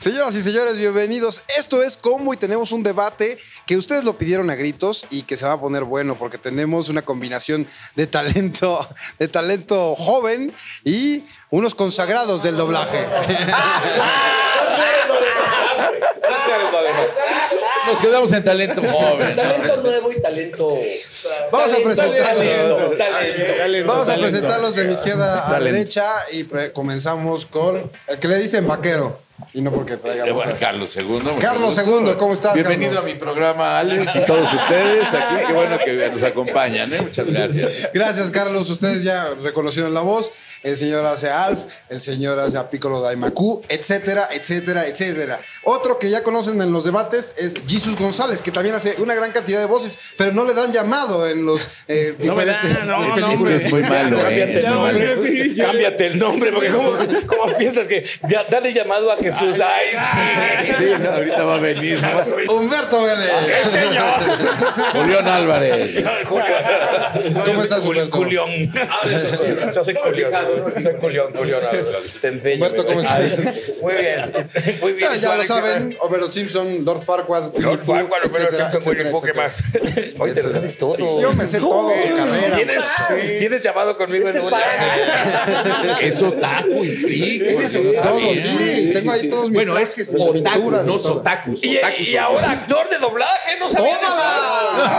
Señoras y señores, bienvenidos. Esto es Combo y tenemos un debate que ustedes lo pidieron a gritos y que se va a poner bueno porque tenemos una combinación de talento, de talento joven y unos consagrados del doblaje. Nos quedamos en talento joven. Talento nuevo y talento. Vamos a presentarlos. Talento, talento. Vamos a presentarlos de mi izquierda a Talento. derecha y comenzamos con el que le dicen vaquero. Y no porque traiga Eh, bueno. Carlos II. Carlos. II, ¿cómo estás, Bienvenido Carlos? a mi programa, Alex, y todos ustedes aquí. Qué bueno que nos acompañan, ¿eh? Muchas gracias. Gracias, Carlos. Ustedes ya reconocieron la voz. El señor hace a Alf, el señor hace a Piccolo Daimaku, etcétera, etcétera, etcétera. Otro que ya conocen en los debates es Jesus González, que también hace una gran cantidad de voces, pero no le dan llamado en los eh, diferentes no, eh, no, películas. Es muy malo, Cámbiate ¿eh? el nombre. Cámbiate el nombre, porque ¿cómo, cómo piensas que ya, dale llamado a Jesús? Ay, sí. Sí, ahorita va a venir. ¿no? Humberto Vélez. Julián Álvarez. ¿Cómo estás, Humberto? Culión. Yo soy Culión. Soy Culión, Culión. Te enseño. Humberto, ¿cómo estás? Muy bien. Muy bien. Ah, ya lo saben, Homero Simpson, Lord Farquaad, Lord Farquaad, Homero Simpson, Winnie Pooh, ¿qué más? Hoy te lo sabes todo. Yo me sé todo su carrera. ¿Tienes, ¿Tienes llamado conmigo en un Es otaku y freak. Todo, sí. Tengo ahí todos mis Bueno, es trajes, otaku, no todo. sotakus. Y, ahora actor de doblaje, no sabía ¡Tómala!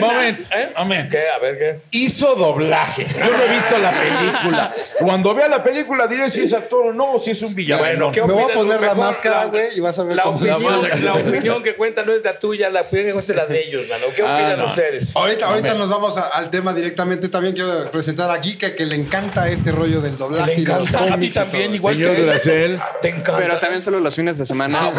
Moment, ¿Eh? moment. ¿Qué? A ver, ¿qué? Hizo doblaje. Yo no he visto la película. Cuando vea la película diré si es actor o no, o si es un villano. Bueno, ¿qué Me voy a poner la máscara, güey, y vas a ver La cómo opinión, la opinión que cuenta no es la tuya, la opinión que cuenta es la de ellos, mano. ¿Qué Ah, opinan no. ustedes? Ahorita, ahorita nos vamos a- al tema directamente. También quiero presentar a Kika, que le encanta este rollo del doblaje Le y los encanta. A ti y también, igual Señor que. Duracel, Te encanta. Pero también solo los fines de semana.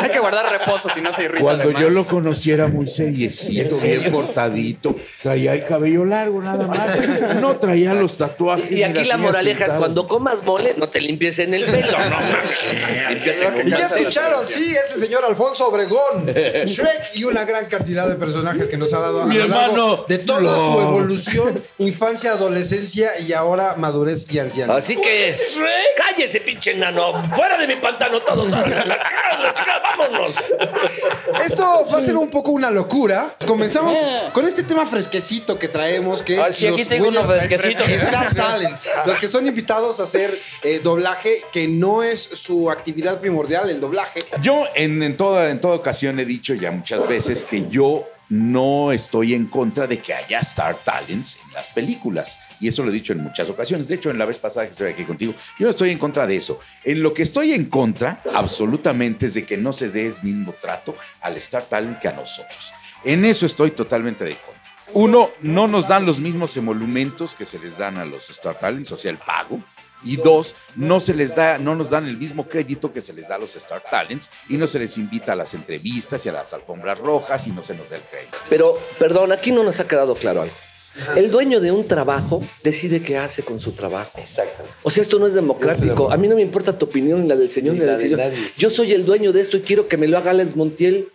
Hay que guardar reposo, si no se irrita cuando de yo lo conocí era muy seriecito, bien cortadito. Traía el cabello largo nada más. No traía los tatuajes. Y aquí la moraleja es cuando comas mole, no te limpies en el pelo. No, Y ya escucharon, sí, es el señor Alfonso Obregón, Shrek y una gran cantidad de personajes que nos ha dado a Mi lo largo hermano de toda su evolución, infancia, adolescencia y ahora madurez y anciano. Así que, cállese, pinche enano. Fuera de mi pantano todos. La chica, vámonos. Esto va a ser un poco una locura. Comenzamos con este tema fresquecito que traemos, que es Ah, aquí los tengo Star Talents, los que son invitados a hacer eh, doblaje, que no es su actividad primordial, el doblaje. Yo en, en toda, en toda ocasión he dicho ya muchas veces que yo no estoy en contra de que haya Star Talents en las películas. Y eso lo he dicho en muchas ocasiones. De hecho, en la vez pasada que estoy aquí contigo, yo no estoy en contra de eso. En lo que estoy en contra, absolutamente, es de que no se dé el mismo trato al Star Talent que a nosotros. En eso estoy totalmente de contra. Uno, no nos dan los mismos emolumentos que se les dan a los Star Talents, o sea, el pago. Y dos, no se les da, no nos dan el mismo crédito que se les da a los Star Talents y no se les invita a las entrevistas y a las alfombras rojas y no se nos da el crédito. Pero, perdón, aquí no nos ha quedado claro algo. El dueño de un trabajo decide qué hace con su trabajo. Exacto. O sea, esto no es democrático. A mí no me importa tu opinión ni la del señor ni, la del señor. Yo soy el dueño de esto y quiero que me lo haga Alex Montiel.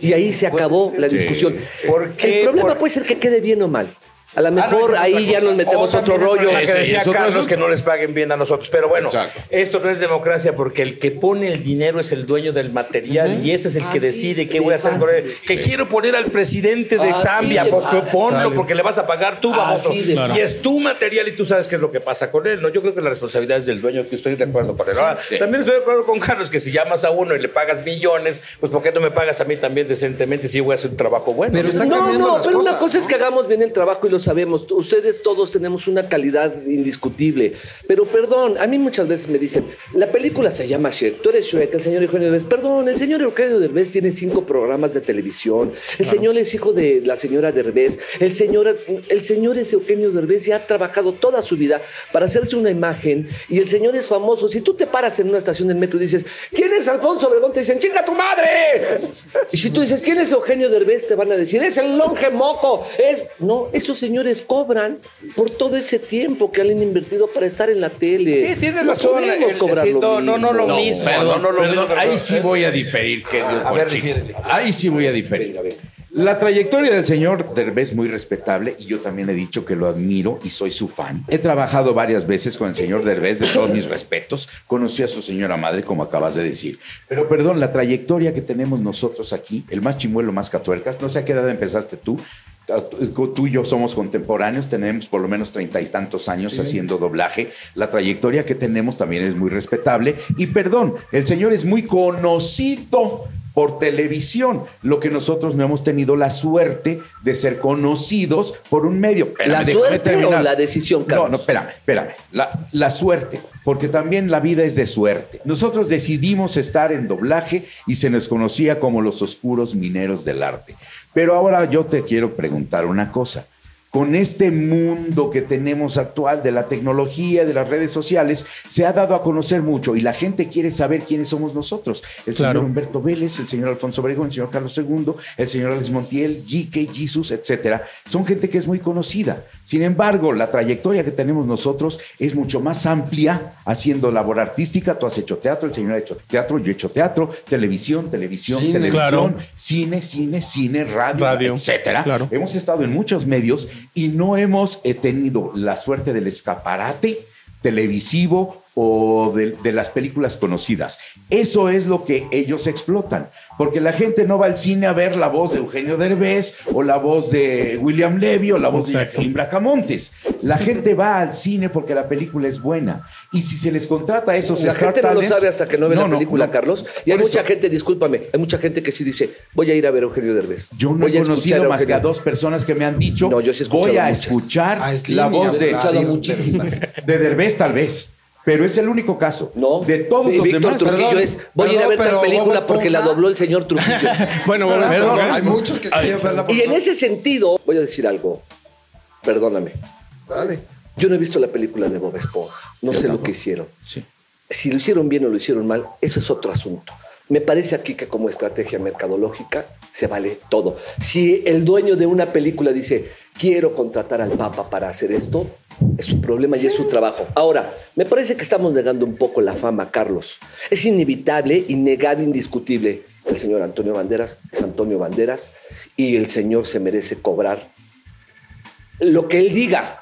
Y ahí se acabó la discusión. ¿Por qué? El problema Por- puede ser que quede bien o mal. A lo mejor Ah, no, es ahí ya cosa. nos metemos otro rollo. problema que decía es otro Carlos que no les paguen bien a nosotros. Pero bueno, Exacto. esto no es democracia porque el que pone el dinero es el dueño del material y ese es el que decide qué voy a hacer con él. Que quiero poner al presidente de Así Exambia, de pues ponlo porque le vas a pagar tú, vamos. De Y es tu material y tú sabes qué es lo que pasa con él. ¿no? Yo creo que la responsabilidad es del dueño, que estoy de acuerdo con él. Ahora, También estoy de acuerdo con Carlos que si llamas a uno y le pagas millones, pues ¿por qué no me pagas a mí también decentemente si yo voy a hacer un trabajo bueno? Pero están No, cambiando no, las pero una cosas, cosa ¿no? es que hagamos bien el trabajo y lo sabemos. Ustedes todos tenemos una calidad indiscutible. Pero perdón, a mí muchas veces me dicen, la película se llama Shrek, tú eres Shrek, el señor Eugenio Derbez. Perdón, el señor Eugenio Derbez tiene cinco programas de televisión. El señor es hijo de la señora Derbez. El señor, el señor es Eugenio Derbez y ha trabajado toda su vida para hacerse una imagen y el señor es famoso. Si tú te paras en una estación del metro y dices, ¿quién es Alfonso Obregón? Te dicen, ¡chinga tu madre! Y si tú dices, ¿quién es Eugenio Derbez? Te van a decir, es el longe moco. Es, no, esos señores cobran por todo ese tiempo que han invertido para estar en la tele. Sí, tienes No razón. podemos el- cobrar sí, lo no, no, no lo mismo. mismo. Perdón, no, no lo perdón, mismo, pero- ahí sí voy a diferir, que Dios A ver. Ahí sí voy a diferir. La trayectoria del señor Derbez es muy respetable y yo también he dicho que lo admiro y soy su fan. He trabajado varias veces con el señor Derbez, de todos mis respetos. Conocí a su señora madre, como acabas de decir. Pero perdón, la trayectoria que tenemos nosotros aquí, el más chimuelo, más catuercas, no sé a qué edad empezaste tú. Tú y yo somos contemporáneos, tenemos por lo menos treinta y tantos años haciendo doblaje. La trayectoria que tenemos también es muy respetable. Y perdón, el señor es muy conocido por televisión, lo que nosotros no hemos tenido la suerte de ser conocidos por un medio. ¿La Espérame, suerte terminar. o la decisión, Carlos? No, no, espérame, espérame. La, la suerte, porque también la vida es de suerte. Nosotros decidimos estar en doblaje y se nos conocía como los oscuros mineros del arte. Pero ahora yo te quiero preguntar una cosa. Con este mundo que tenemos actual de la tecnología, de las redes sociales, se ha dado a conocer mucho y la gente quiere saber quiénes somos nosotros. El Claro. señor Humberto Vélez, el señor Alfonso Obregón, el señor Carlos II, el señor Alex Montiel, GK, Jesus, etcétera. Son gente que es muy conocida. Sin embargo, la trayectoria que tenemos nosotros es mucho más amplia haciendo labor artística. Tú has hecho teatro, el señor ha hecho teatro, yo he hecho teatro, televisión, televisión, Cine. televisión, Claro. cine, cine, cine, radio, Radio. etcétera. Claro. Hemos estado en muchos medios y no hemos eh, tenido la suerte del escaparate televisivo o de, de las películas conocidas. Eso es lo que ellos explotan, porque la gente no va al cine a ver la voz de Eugenio Derbez o la voz de William Levy o la voz Exacto. de Jacqueline Bracamontes. La gente va al cine porque la película es buena. Y si se les contrata a esos La gente no lo sabe hasta que no ve No, la película, no. Carlos. Y hay mucha eso. gente, discúlpame, hay mucha gente que sí dice, voy a ir a ver a Eugenio Derbez. Yo no voy he a conocido más que a Eugenio". dos personas que me han dicho, No, yo sí he escuchado voy a muchas. escuchar A Slim la voz de, de Derbez tal vez, pero es el único caso. No, de todos Y los Víctor demás. Trujillo Perdón, es, voy a ir a ver tal película porque la dobló el señor Trujillo. Bueno, bueno, Perdón, perdón. Hay muchos que quisieran verla por y en ese sentido, voy a decir algo, perdóname, Dale. yo no he visto la película de Bob Esponja, no sé lo que hicieron. Sí. Si lo hicieron bien o lo hicieron mal, eso es otro asunto. Me parece aquí que como estrategia mercadológica se vale todo. Si el dueño de una película dice, quiero contratar al Papa para hacer esto, es su problema y es su trabajo. Ahora, me parece que estamos negando un poco la fama, Carlos. Es inevitable y negar indiscutible. El señor Antonio Banderas es Antonio Banderas y el señor se merece cobrar lo que él diga.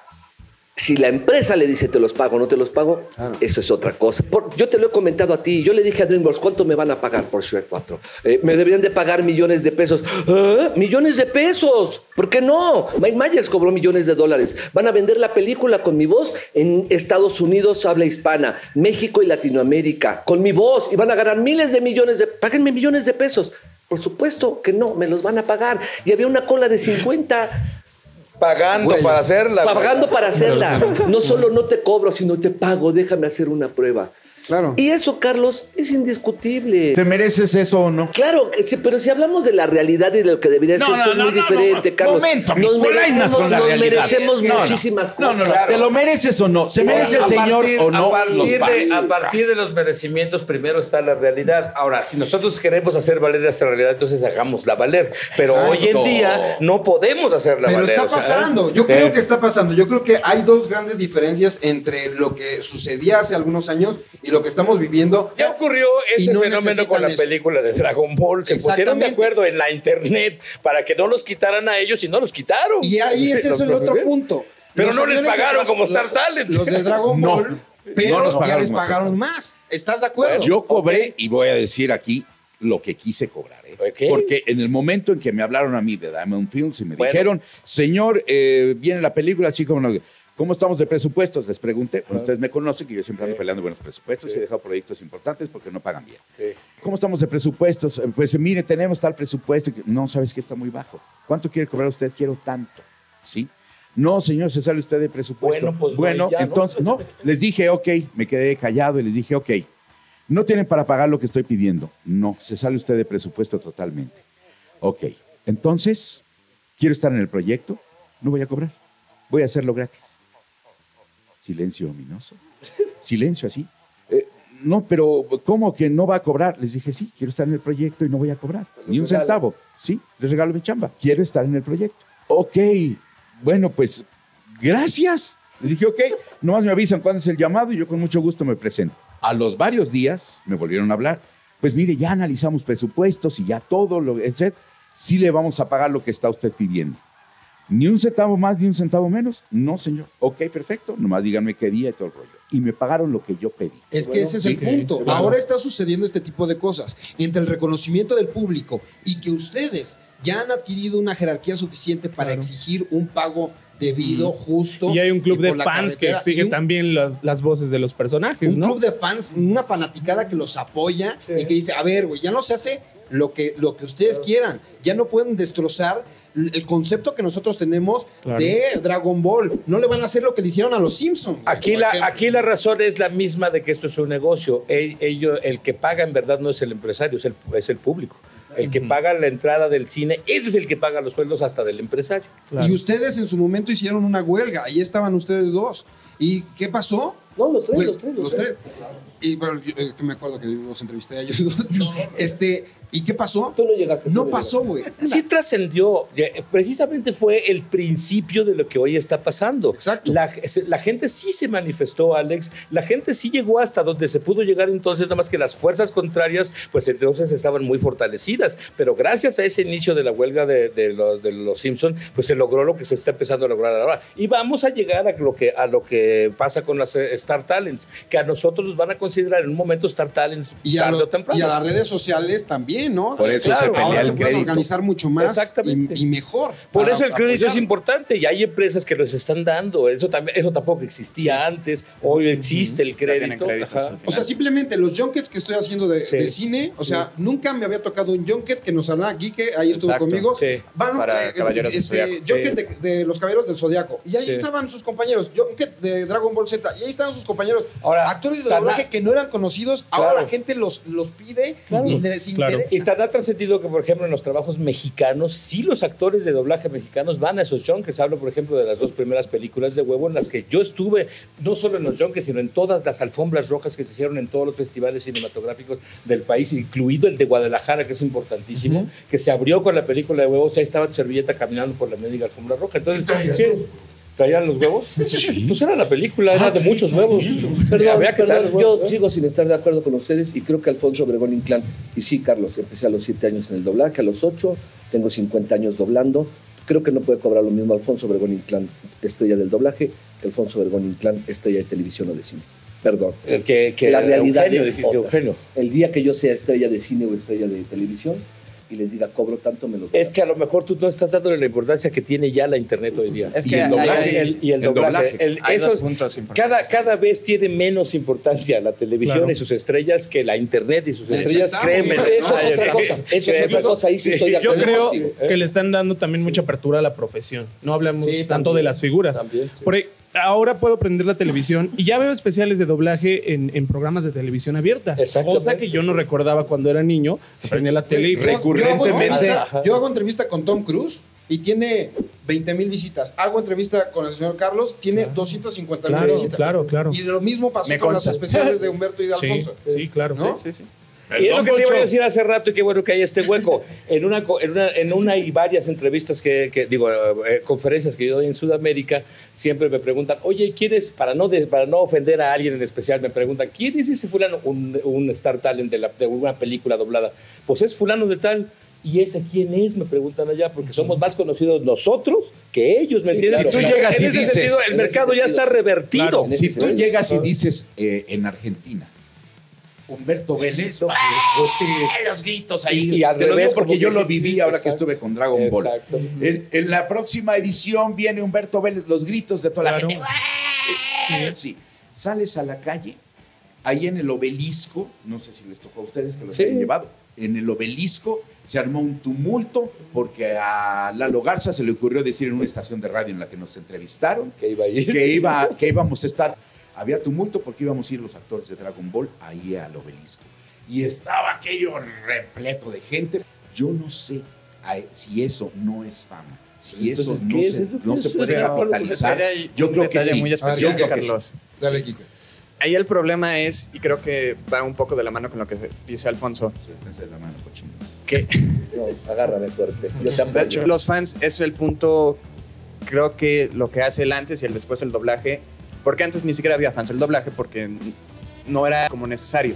Si la empresa le dice te los pago o no te los pago, eso es otra cosa. Por- yo te lo he comentado a ti. Yo le dije a DreamWorks, ¿cuánto me van a pagar por Shrek 4? Eh, me deberían de pagar millones de pesos. ¿Ah? ¿Millones de pesos? ¿Por qué no? Mike Myers cobró millones de dólares. Van a vender la película con mi voz en Estados Unidos, habla hispana, México y Latinoamérica, con mi voz. Y van a ganar miles de millones de... Páguenme millones de pesos. Por supuesto que no, me los van a pagar. Y había una cola de 50 Pagando Güeyes. para hacerla. güey. pagando para hacerla. No solo no te cobro, sino te pago, déjame hacer una prueba. Claro. Y eso, Carlos, es indiscutible. ¿Te mereces eso o no? Claro, que sí, pero si hablamos de la realidad y de lo que debería No, ser, no, eso es no, muy no, diferente, no, Carlos. Momento, mis nos merecemos, con la nos realidad. merecemos No, no. muchísimas No, no, no. cosas. ¿Te lo mereces o no? ¿Se merece el señor partir- o no? A partir, los de, a partir de los merecimientos, primero está la realidad. Ahora, si nosotros queremos hacer valer esa realidad, entonces hagámosla valer. Pero Exacto. hoy en día no podemos hacerla Pero valer. está o sea, pasando, yo Sí. creo que está pasando. Yo creo que hay dos grandes diferencias entre lo que sucedía hace algunos años y lo que estamos viviendo. Ya ocurrió ese no fenómeno con la eso. película de Dragon Ball. Se pusieron de acuerdo en la internet para que no los quitaran a ellos y no los quitaron. Y ahí es Los- eso el otro punto. Pero Los no les pagaron como Star los- Talent. Los de Dragon No, Ball, pero no ya les pagaron más. ¿Estás de acuerdo? Yo cobré, y voy a decir aquí lo que quise cobrar. ¿eh? Porque en el momento en que me hablaron a mí de Diamond Films y me Bueno. dijeron, señor, eh, viene la película así como... no- ¿Cómo estamos de presupuestos? Les pregunté. Bueno, ustedes me conocen que yo siempre ando peleando buenos presupuestos y he dejado proyectos importantes porque no pagan bien. Sí. ¿Cómo estamos de presupuestos? Eh, Pues mire, tenemos tal presupuesto. que- No, sabes que está muy bajo. ¿Cuánto quiere cobrar usted? Quiero tanto. ¿Sí? No, señor, se sale usted de presupuesto. Bueno, pues, bueno, güey, ya, ¿no? entonces, no, les dije, ok, me quedé callado y les dije, ok, no tienen para pagar lo que estoy pidiendo. No, se sale usted de presupuesto totalmente. Ok, entonces, quiero estar en el proyecto, no voy a cobrar, voy a hacerlo gratis. Silencio ominoso. Silencio así. Eh, no, pero ¿cómo que no va a cobrar? Les dije, sí, quiero estar en el proyecto y no voy a cobrar. Ni un regalo. centavo. Sí, les regalo mi chamba. Quiero estar en el proyecto. Ok, bueno, pues gracias. Les dije, ok, nomás me avisan cuándo es el llamado y yo con mucho gusto me presento. A los varios días me volvieron a hablar. Pues mire, ya analizamos presupuestos y ya todo, lo, etc. sí le vamos a pagar lo que está usted pidiendo. Ni un centavo más, ni un centavo menos. No, señor. Ok, perfecto. Nomás díganme qué día y todo el rollo. Y me pagaron lo que yo pedí. Es que ese es el punto. Ahora está sucediendo este tipo de cosas. Entre el reconocimiento del público y que ustedes ya han adquirido una jerarquía suficiente para Claro. exigir un pago debido, justo. Y hay un club de fans que exige un- también las, las voces de los personajes, Un ¿no? club de fans, una fanaticada que los apoya y que dice, a ver, güey, ya no se hace lo que, lo que ustedes quieran. Ya no pueden destrozar el concepto que nosotros tenemos Claro. de Dragon Ball. No le van a hacer lo que le hicieron a los Simpsons. Aquí la, aquí la razón es la misma de que esto es un negocio. El, ello- el que paga en verdad no es el empresario, es el, es el público. El que paga la entrada del cine, ese es el que paga los sueldos hasta del empresario. Claro. Y ustedes en su momento hicieron una huelga. Ahí estaban ustedes dos. ¿Y qué pasó? No, los tres, Pues, los tres, los tres. Y bueno, yo- es que me acuerdo que los entrevisté a ellos dos. Este, ¿y qué pasó? Tú no llegaste. No pasó, güey. Sí trascendió, ya, precisamente fue el principio de lo que hoy está pasando. Exacto. La, se- la gente sí se manifestó, Alex, la gente sí llegó hasta donde se pudo llegar entonces, nada más que las fuerzas contrarias, pues entonces estaban muy fortalecidas, pero gracias a ese inicio de la huelga de, de los, de los Simpson, pues se logró lo que se está empezando a lograr ahora. Y vamos a llegar a lo que, a lo que pasa con las eh, Star Talents, que a nosotros nos van a considerar en un momento Star Talents Y tarde lo- o temprano. y a las redes sociales también, ¿no? Por eso Claro. se pelea Ahora el se pueden crédito. organizar mucho más Exactamente. y, y mejor. Por para eso el crédito es apoyar. importante y hay empresas que los están dando. Eso también, eso tampoco existía antes. Hoy existe el crédito. O sea, simplemente los junkets que estoy haciendo de, Sí. de cine, o sea, nunca me había tocado un junket que nos hablaba Quique, ahí estuvo Exacto, conmigo. sí. Van, Para eh, Caballeros del este, junket de, de los Caballeros del Zodiaco. Y ahí Sí. estaban sus compañeros, junket de Dragon Ball Z, y ahí estaban sus compañeros. Ahora, actores de doblaje que no eran conocidos, ahora la gente los, los pide Claro. y les Claro. Y tan ha trascendido que, por ejemplo, en los trabajos mexicanos, sí los actores de doblaje mexicanos van a esos junkets. Hablo, por ejemplo, de las dos primeras películas de huevo en las que yo estuve, no solo en los junkets, sino en todas las alfombras rojas que se hicieron en todos los festivales cinematográficos del país, incluido el de Guadalajara, que es importantísimo, que se abrió con la película de huevos. Ahí estaba tu servilleta caminando por la médica alfombra roja. Entonces, sí, ¿traían los huevos? Pues era la película, era de muchos huevos. Perdón, Había que perdón, dar- yo sigo sin estar de acuerdo con ustedes y creo que Alfonso Obregón Inclán, y sí, Carlos, empecé a los 7 años en el doblaje, a los 8, tengo 50 años doblando, creo que no puede cobrar lo mismo Alfonso Obregón Inclán, estrella del doblaje, que Alfonso Obregón Inclán, estrella de televisión o de cine. Perdón. El que, que la realidad Eugenio, es otra. Eugenio. El día que yo sea estrella de cine o estrella de televisión y les diga cobro tanto, me lo Es que a lo mejor tú no estás dándole la importancia que tiene ya la internet hoy día. Es y que el hay- doblaje. hay- el- y el el doblaje. doblaje. el- Hay dos esos- puntos cada, importantes. cada vez tiene menos importancia la televisión Claro. y sus estrellas que la internet y sus estrellas. Créeme. ¿no? Eso es otra sí. cosa, eso es otra cosa, ahí sí estoy de Yo acuerdo. creo que le están dando también mucha apertura a la profesión. No hablamos Sí, tanto también, de las figuras. también, sí. Por ahí, ahora puedo prender la televisión y ya veo especiales de doblaje en, en programas de televisión abierta. Cosa que yo no recordaba cuando era niño. Prendía la tele y Yo- yo hago recurrentemente-. Yo hago entrevista con Tom Cruise y tiene 20 mil visitas. Hago entrevista con el señor Carlos, tiene 250 mil Claro, visitas. claro, claro. Y lo mismo pasó Me con consta. las especiales de Humberto y de Sí, Alfonso. sí, claro. ¿No? Sí, sí. Y es lo que te iba a decir hace rato y qué bueno que hay este hueco. En una, en una, en una y varias entrevistas que, que- digo, eh, conferencias que yo doy en Sudamérica, siempre me preguntan, oye, ¿quién es, para no, de- para no ofender a alguien en especial, me preguntan, ¿quién es ese fulano? Un, un star talent de, la, de una película doblada. Pues es fulano de tal. ¿Y ese quién es? Me preguntan allá, porque somos más conocidos nosotros que ellos, ¿me entiendes? claro. Si tú llegas en y ese dices- sentido, el mercado ya está revertido. Claro. Si tú llegas y dices eh, en Argentina, Humberto Vélez, sí. ¡ah! los gritos ahí. Y- y al Te lo digo porque yo lo sí, viví ahora que estuve con Dragon Ball. Exacto. En, en la próxima edición viene Humberto Vélez, los gritos de toda Claro. la gente. Sí. Sales a la calle, ahí en el obelisco, no sé si les tocó a ustedes que Sí. hayan llevado, en el obelisco se armó un tumulto porque a Lalo Garza se le ocurrió decir en una estación de radio en la que nos entrevistaron Que iba a ir. que, iba, que íbamos a estar. Había tumulto porque íbamos a ir los actores de Dragon Ball ahí al obelisco. Y estaba aquello repleto de gente. Yo no sé si eso no es fama. Si eso Entonces, no ¿qué es? se, Es que no se puede Pero capitalizar. Yo creo que sí. muy A especial, ver, yo creo que Carlos. Dale, Kike. Ahí el problema es, y creo que va un poco de la mano con lo que dice Alfonso, Suéltense de la mano, cochinos. que No, agárrame fuerte. Yo de hecho los fans es el punto, creo que lo que hace el antes y el después del doblaje, porque antes ni siquiera había fans del doblaje porque no era como necesario.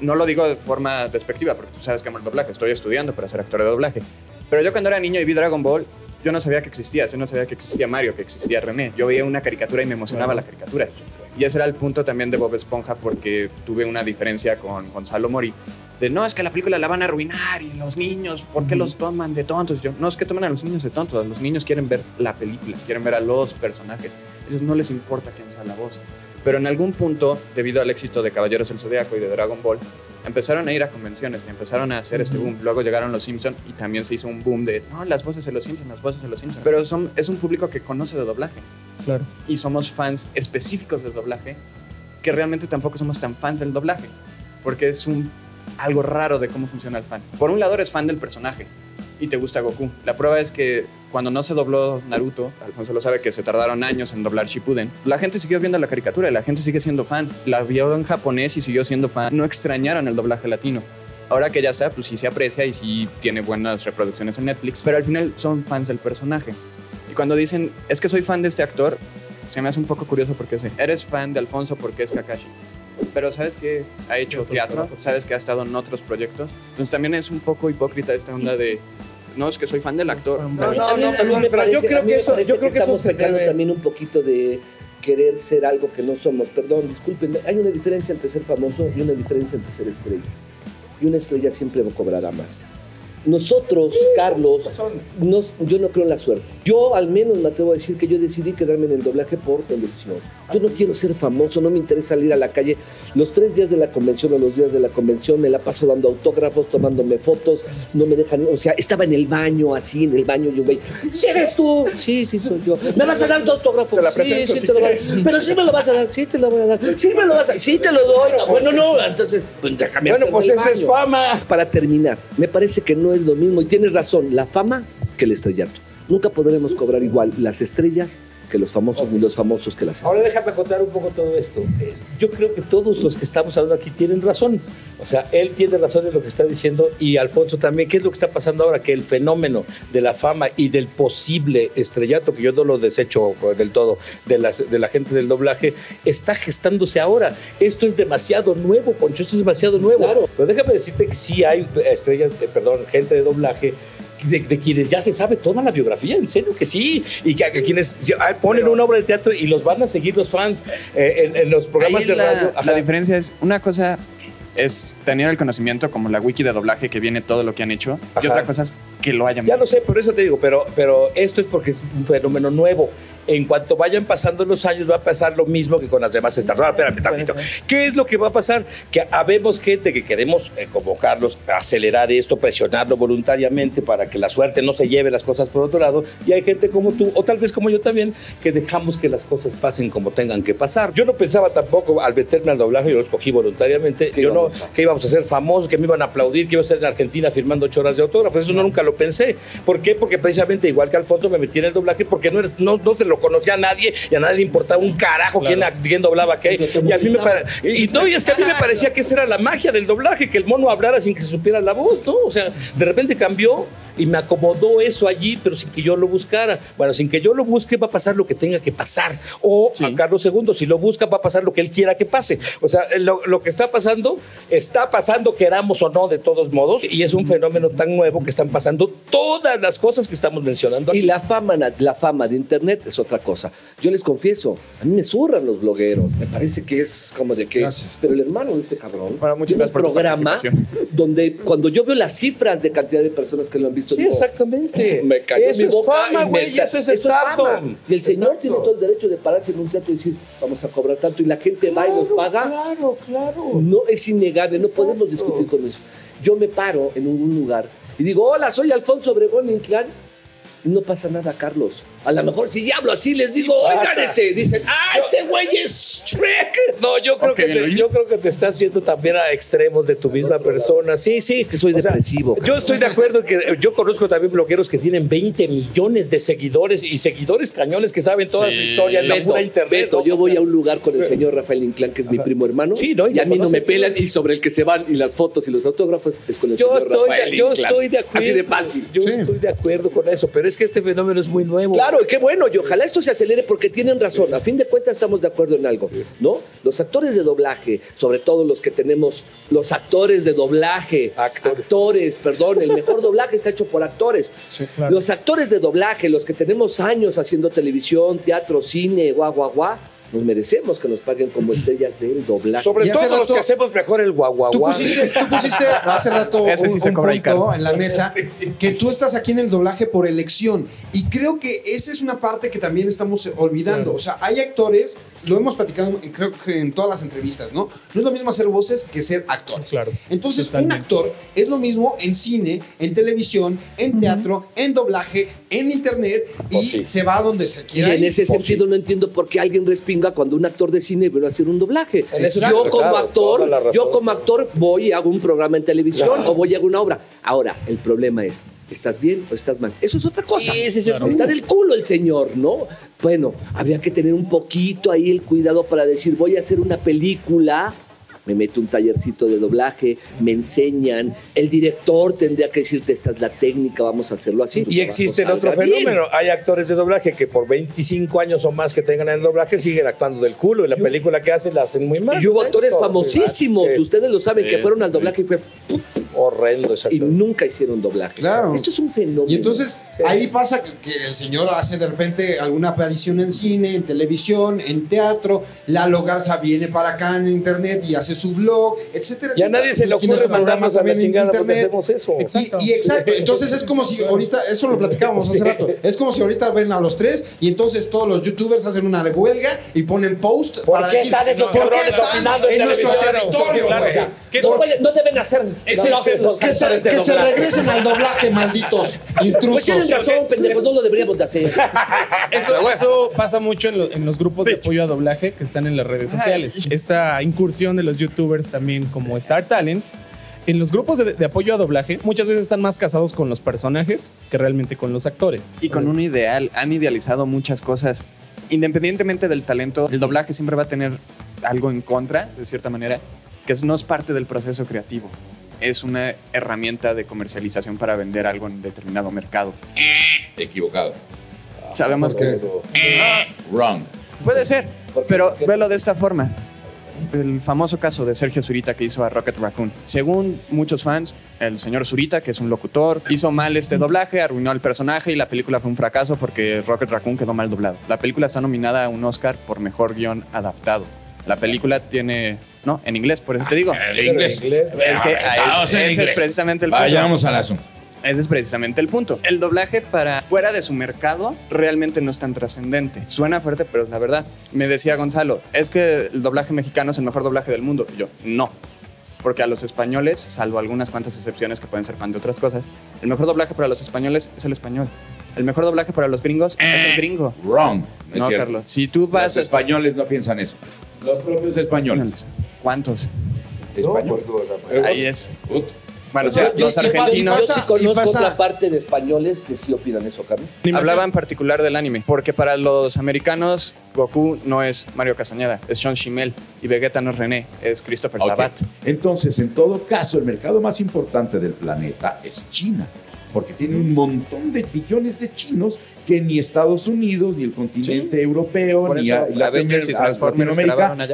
No lo digo de forma despectiva, porque tú sabes que amo el doblaje, estoy estudiando para ser actor de doblaje. Pero yo cuando era niño y vi Dragon Ball, yo no sabía que existía, yo no sabía que existía Mario, que existía René. Yo veía una caricatura y me emocionaba la caricatura. Y ese era el punto también de Bob Esponja porque tuve una diferencia con Gonzalo Mori. De no, es que la película la van a arruinar y los niños, ¿por qué los toman de tontos? Yo, no, es que toman a los niños de tontos. Los niños quieren ver la película, quieren ver a los personajes. Ellos no les importa quién sea la voz. Pero en algún punto, debido al éxito de Caballeros del Zodiaco y de Dragon Ball, empezaron a ir a convenciones y empezaron a hacer este boom. Luego llegaron los Simpsons y también se hizo un boom de, no, las voces de los Simpsons, las voces de los Simpsons. Pero son, es un público que conoce de doblaje Claro. y somos fans específicos del doblaje que realmente tampoco somos tan fans del doblaje porque es un algo raro de cómo funciona el fan. Por un lado eres fan del personaje y te gusta Goku. La prueba es que cuando no se dobló Naruto, Alfonso lo sabe que se tardaron años en doblar Shippuden, la gente siguió viendo la caricatura y la gente sigue siendo fan. La vio en japonés y siguió siendo fan. No extrañaron el doblaje latino. Ahora que ya está, pues sí se aprecia y sí tiene buenas reproducciones en Netflix, pero al final son fans del personaje. Y cuando dicen, es que soy fan de este actor, se me hace un poco curioso porque sí. Eres fan de Alfonso porque es Kakashi. Pero sabes que ha hecho teatro, sabes que ha estado en otros proyectos. Entonces también es un poco hipócrita esta onda de, no, es que soy fan del actor. No, no, a mí pero- yo creo que eso- yo creo que eso estamos debe- también un poquito de querer ser algo que no somos. Perdón, discúlpenme. Hay una diferencia entre ser famoso y una diferencia entre ser estrella. Y una estrella siempre cobrará más. Nosotros, Carlos, nos- yo no creo en la suerte. Yo al menos me atrevo a decir que yo decidí quedarme en el doblaje por elección. Yo no quiero ser famoso, no me interesa salir a la calle. Los tres días de la convención o los días de la convención me la paso dando autógrafos, tomándome fotos, no me dejan, o sea, estaba en el baño, así, en el baño, y un güey, ¿sí eres tú? Sí, sí, soy yo. ¿Me vas a dar tu autógrafo? Te la Sí, presento sí, si te lo voy a dar. quieres. Pero sí me lo vas a dar, sí te lo voy a dar. Sí me lo vas a sí te lo doy. Bueno, no, entonces, pues déjame Bueno, pues eso es fama. Para terminar, me parece que no es lo mismo, y tienes razón, la fama que el estrellato. Nunca podremos cobrar igual las estrellas que los famosos, ni los famosos que las Ahora estrellas. déjame contar un poco todo esto. Eh, Yo creo que todos los que estamos hablando aquí tienen razón. O sea, él tiene razón en lo que está diciendo y Alfonso también. ¿Qué es lo que está pasando ahora? Que el fenómeno de la fama y del posible estrellato, que yo no lo desecho eh, del todo, de, las, de la gente del doblaje, está gestándose ahora. Esto es demasiado nuevo, Poncho, esto es demasiado nuevo. Claro. Pero déjame decirte que sí hay estrellas, eh, perdón, gente de doblaje de, de quienes ya se sabe toda la biografía, en serio que sí, y que, que quienes ah, ponen una obra de teatro y los van a seguir los fans eh, en, en los programas de la, radio. la diferencia es, una cosa es tener el conocimiento como la wiki de doblaje que viene todo lo que han hecho y otra cosa es que lo hayan Ya lo visto. sé, por eso te digo, pero, pero esto es porque es un fenómeno nuevo. En cuanto vayan pasando los años, va a pasar lo mismo que con las demás estas. Ahora, espérame tantito. ¿Qué es lo que va a pasar? Que habemos gente que queremos, eh, como Carlos, acelerar esto, presionarlo voluntariamente para que la suerte no se lleve las cosas por otro lado. Y hay gente como tú, o tal vez como yo también, que dejamos que las cosas pasen como tengan que pasar. Yo no pensaba tampoco, al meterme al doblaje, yo lo escogí voluntariamente, ¿Qué yo no, que íbamos a ser famosos, que me iban a aplaudir, que iba a estar en Argentina firmando ocho horas de autógrafos. Eso no, nunca lo pensé. ¿Por qué? Porque precisamente igual que Alfonso me metí en el doblaje porque no, eres, no, no se lo conocía a nadie y a nadie le importaba un carajo quién, quién doblaba qué. Y a mí me pare- y, y no, y es que a mí me parecía que esa era la magia del doblaje, que el mono hablara sin que se supiera la voz, ¿no? O sea, de repente cambió y me acomodó eso allí, pero sin que yo lo buscara. Bueno, sin que yo lo busque va a pasar lo que tenga que pasar. O a Carlos II, si lo busca, va a pasar lo que él quiera que pase. O sea, lo, lo que está pasando, está pasando, queramos o no, de todos modos, y es un fenómeno tan nuevo que están pasando todas las cosas que estamos mencionando. Y aquí. la fama, la fama de internet es otra cosa. Yo les confieso, a mí me zurran los blogueros. Me parece que es como de que. Gracias. Pero el hermano de este cabrón. Bueno, muchas gracias por tu un programa participación. donde cuando yo veo las cifras de cantidad de personas que lo han visto, Sí, digo, exactamente. Me cayó Eso mi es boca fama, güey, eso es stardom. Y el señor Exacto. tiene todo el derecho de pararse en un teatro y decir, vamos a cobrar tanto, y la gente va y nos paga. Claro, claro. No, es innegable, no podemos discutir con eso. Yo me paro en un lugar y digo, hola, soy Alfonso Obregón Inclán. Y no pasa nada, Carlos. A lo mejor si ya hablo así, les digo, oigan, pasa. este, dicen, ah, este güey es Shrek. No, yo creo, que te, yo creo que te estás yendo también a extremos de tu misma persona. Sí, sí. Es que soy O sea, depresivo. yo estoy de acuerdo que eh, yo conozco también blogueros que tienen 20 millones de seguidores y seguidores cañones que saben toda Sí. su historia en la pura internet. Yo voy a un lugar con el señor Rafael Inclán, que es mi primo hermano, Sí, ¿no? Y y a mí no me pelan, y sobre el que se van, y las fotos y los autógrafos, es con el Yo señor estoy, Rafael de, yo Inclán. estoy de acuerdo. Así de fácil. Yo Sí. estoy de acuerdo con eso, pero es que este fenómeno es muy nuevo. Claro, Claro, y qué bueno, y ojalá esto se acelere porque tienen razón. A fin de cuentas estamos de acuerdo en algo, ¿no? Los actores de doblaje, sobre todo los que tenemos, los actores de doblaje, Actores. actores, perdón, el mejor doblaje está hecho por actores. claro. Los actores de doblaje, los que tenemos años haciendo televisión, teatro, cine, guau, guau, guau, nos merecemos que nos paguen como estrellas del doblaje. Sobre Y hace todo los rato- que hacemos mejor el guaguaguá. Tú pusiste, tú pusiste hace rato Ese sí un, un punto en la mesa que tú estás aquí en el doblaje por elección. Y creo que esa es una parte que también estamos olvidando. O sea, hay actores, lo hemos platicado en- creo que en todas las entrevistas, ¿no? No es lo mismo hacer voces que ser actores. Claro, Entonces, totalmente. un actor es lo mismo en cine, en televisión, en teatro, en doblaje, en internet y Pues sí. se va a donde se Y quiera. en ir. ese sentido no entiendo por qué alguien respinga cuando un actor de cine viene a hacer un doblaje. En yo como claro, actor, razón. yo como actor voy y hago un programa en televisión Claro. o voy y hago una obra. Ahora, el problema es, ¿estás bien o estás mal? Eso es otra cosa. Está del culo el señor, ¿no? Bueno, habría que tener un poquito ahí el cuidado para decir, voy a hacer una película. Me meto un tallercito de doblaje, me enseñan, el director tendría que decirte, esta es la técnica, vamos a hacerlo así. Y existe el otro bien. fenómeno. Hay actores de doblaje que por 25 años o más que tengan en el doblaje siguen actuando del culo. Y la película que hacen la hacen muy mal. Y hubo ¿sí? actores famosísimos, sí. ustedes lo saben, que Sí, fueron sí, al sí. doblaje y fue Horrendo, y exacto. nunca hicieron doblaje. Claro. Esto es un fenómeno. Y entonces ahí pasa que, que el señor hace de repente alguna aparición en cine, en televisión, en teatro. Lalo Garza viene para acá en internet y hace su blog, etcétera. Ya a nadie se le Y ocurre mandarnos a la en chingada porque internet. hacemos eso. Exacto. Y, y exacto, entonces es como si ahorita, eso lo platicábamos hace rato, es como si ahorita ven a los tres y entonces todos los youtubers hacen una huelga y ponen post ¿Por para qué decir, están esos ¿por qué están en en nuestro territorio, Claro, güey? Que no, no deben hacer que, doblaje los que se, de que se regresen al doblaje, malditos Pues intrusos. tienen razón, pendejos, no lo deberíamos de hacer. Eso, eso pasa mucho en, lo- en los grupos de apoyo a doblaje que están en las redes sociales. Esta incursión de los youtubers también como Star Talents. En los grupos de, de apoyo a doblaje muchas veces están más casados con los personajes que realmente con los actores. Y con un ideal, han idealizado muchas cosas. Independientemente del talento, el doblaje siempre va a tener algo en contra, de cierta manera, que no es parte del proceso creativo. Es una herramienta de comercialización para vender algo en determinado mercado. Equivocado. Sabemos que Wrong. puede ser, pero velo de esta forma. El famoso caso de Sergio Zurita que hizo a Rocket Raccoon. Según muchos fans, el señor Zurita, que es un locutor, hizo mal este doblaje, arruinó al personaje y la película fue un fracaso porque Rocket Raccoon quedó mal doblado. La película está nominada a un Oscar por mejor guion adaptado. La película tiene. No, en inglés, por eso te digo. El inglés. Es que Vamos es- en ese es inglés. precisamente el punto. Vayamos al asunto. Ese es precisamente el punto. El doblaje para fuera de su mercado realmente no es tan trascendente. Suena fuerte, pero es la verdad. Me decía Gonzalo, es que el doblaje mexicano es el mejor doblaje del mundo. Y yo, no. Porque a los españoles, salvo algunas cuantas excepciones que pueden ser fan de otras cosas, el mejor doblaje para los españoles es el español. El mejor doblaje para los gringos es el gringo. Wrong. es No, cierto. Carlos. Si tú vas Los españoles no piensan eso. Los propios españoles. ¿Cuántos? Españoles. Ahí es. Bueno, O sea, los y- argentinos Yo sí conozco otra parte de españoles que sí opinan eso. Animación. Hablaba en particular del anime, porque para los americanos Goku no es Mario Castañeda, es Sean Shimel y Vegeta no es René, es Christopher Ok. Sabat. Entonces, en todo caso, el mercado más importante del planeta es China, porque tiene un montón de billones de chinos que ni Estados Unidos, ni el continente europeo, Por ni eso, a- Latinoamérica- Avengers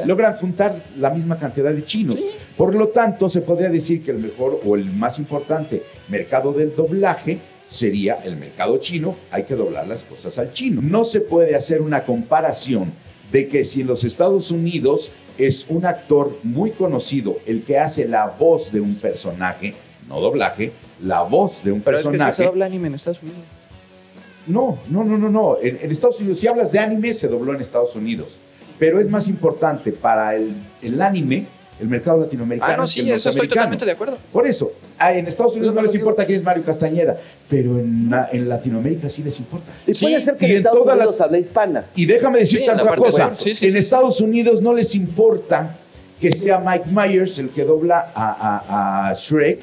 y logran juntar la misma cantidad de chinos. Por lo tanto, se podría decir que el mejor o el más importante mercado del doblaje sería el mercado chino. Hay que doblar las cosas al chino. No se puede hacer una comparación de que si en los Estados Unidos es un actor muy conocido el que hace la voz de un personaje, no doblaje, la voz de un Pero es que personaje. se dobla anime en Estados Unidos. No, no, no, no, no. En, en Estados Unidos, si hablas de anime, se dobló en Estados Unidos. Pero es más importante para el, el anime, el mercado latinoamericano. Ah, no, que sí, el eso estoy totalmente de acuerdo. Por eso, ah, en Estados Unidos no les importa quién es Mario Castañeda, pero en, en Latinoamérica sí les importa. Y puede ser que y en Estados toda la- Unidos habla hispana. Y déjame decirte Sí, otra cosa. Sí, sí, en sí, Estados Unidos no les importa que sea Mike Myers el que dobla a, a- a Shrek,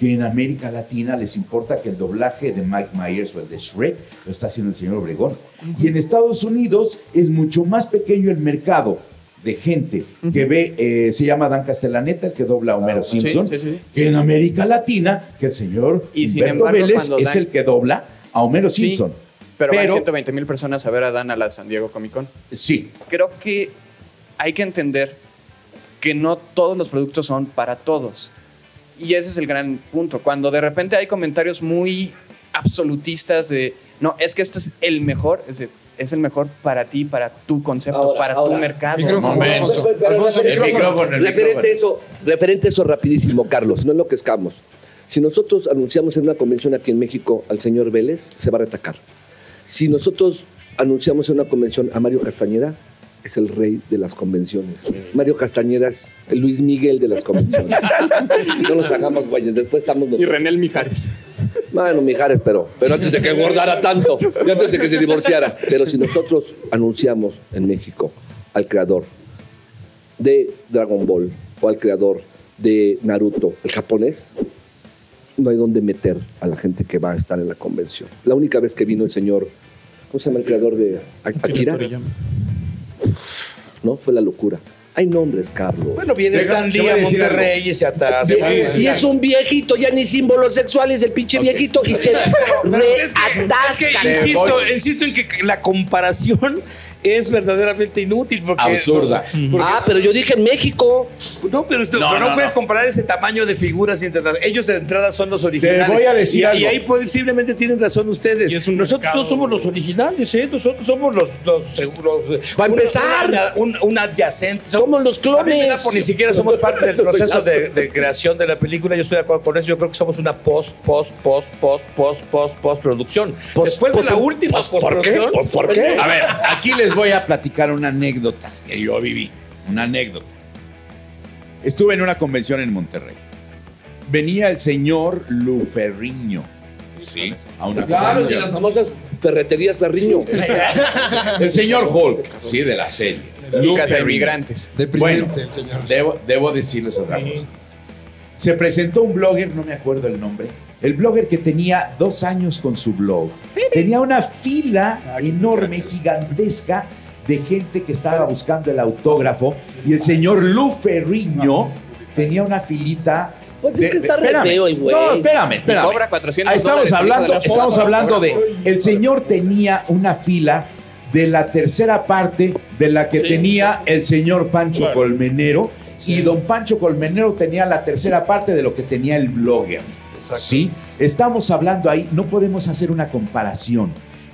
que en América Latina les importa que el doblaje de Mike Myers o el de Shrek lo está haciendo el señor Obregón. Y en Estados Unidos es mucho más pequeño el mercado de gente que ve, eh, se llama Dan Castellaneta, el que dobla a Homero sí, Simpson, sí, sí. que en América Latina, que el señor Y sin embargo, Vélez es Dan- el que dobla a Homero. Simpson. Pero, van Pero- 120 mil personas a ver a Dan a la San Diego Comic Con. Sí, Creo que hay que entender que no todos los productos son para todos. Y ese es el gran punto. Cuando de repente hay comentarios muy absolutistas de, no, es que este es el mejor, es, de, es el mejor para ti, para tu concepto, Ahora, para tu mercado. Micrófono, Momento. Alfonso. Pero- pero- Alfonso, pero- el micrófono. micrófono, el Referente eso, referente a eso rapidísimo, Carlos, no enloquezcamos. Si nosotros anunciamos en una convención aquí en México al señor Vélez, se va a retacar. Si nosotros anunciamos en una convención a Mario Castañeda, es el rey de las convenciones. Mario Castañeda es el Luis Miguel de las convenciones. no nos hagamos güeyes, después estamos Y nosotros. René Mijares. Bueno, Mijares, pero, pero antes de que engordara tanto, y antes de que se divorciara. Pero si nosotros anunciamos en México al creador de Dragon Ball o al creador de Naruto, el japonés, no hay dónde meter a la gente que va a estar en la convención. La única vez que vino el señor, ¿cómo se llama el creador de Akira? No, fue la locura. Hay nombres, Carlos. Bueno, viene Deja- Stan Lee a Monterrey y se atasca. Y es un viejito, ya ni símbolos sexuales, el pinche viejito, y se Pero es que- reatasca. es que insisto, insisto en que la comparación es verdaderamente inútil porque Absurda. porque- Ah, pero yo dije en México. no, pero, esto- No, pero no, no, puedes no. comparar ese tamaño de figuras internacionales. Ellos de entrada son los originales. voy a decir y, algo. y ahí posiblemente tienen razón ustedes. Nosotros mercado- no somos los originales, ¿eh? Nosotros somos los, los seguros. Pa' empezar. Un, un adyacente. Somos los A mí me da clones. por ni siquiera somos parte del proceso de, de creación de la película. Yo estoy de acuerdo con eso. Yo creo que somos una post, post, post, post, post, post, post producción. Post- Después de la última post- ¿por qué? Post- ¿por qué? A ver, aquí les voy a platicar una anécdota que yo viví. Una anécdota. Estuve en una convención en Monterrey. Venía el señor Luferriño. Sí, a una Claro, de las famosas ferreterías Ferriño. El señor Hulk, sí, de la serie. Casa de inmigrantes. Deprimente Bueno, el señor. Debo, debo decirles otra cosa. Se presentó un blogger, no me acuerdo el nombre, el blogger que tenía dos años con su blog. Tenía una fila enorme, gigantesca, de gente que estaba buscando el autógrafo y el señor Lu Ferriño tenía una filita. Pues es de- que está de- espérame. el güey. No, espérame, espérame. cobra 400 Ah, Estamos hablando, la estamos hablando de. El señor tenía una fila de la tercera parte de la que tenía el señor Pancho Claro. Colmenero. Y don Pancho Colmenero tenía la tercera parte de lo que tenía el blogger. ¿Sí? Estamos hablando ahí, no podemos hacer una comparación.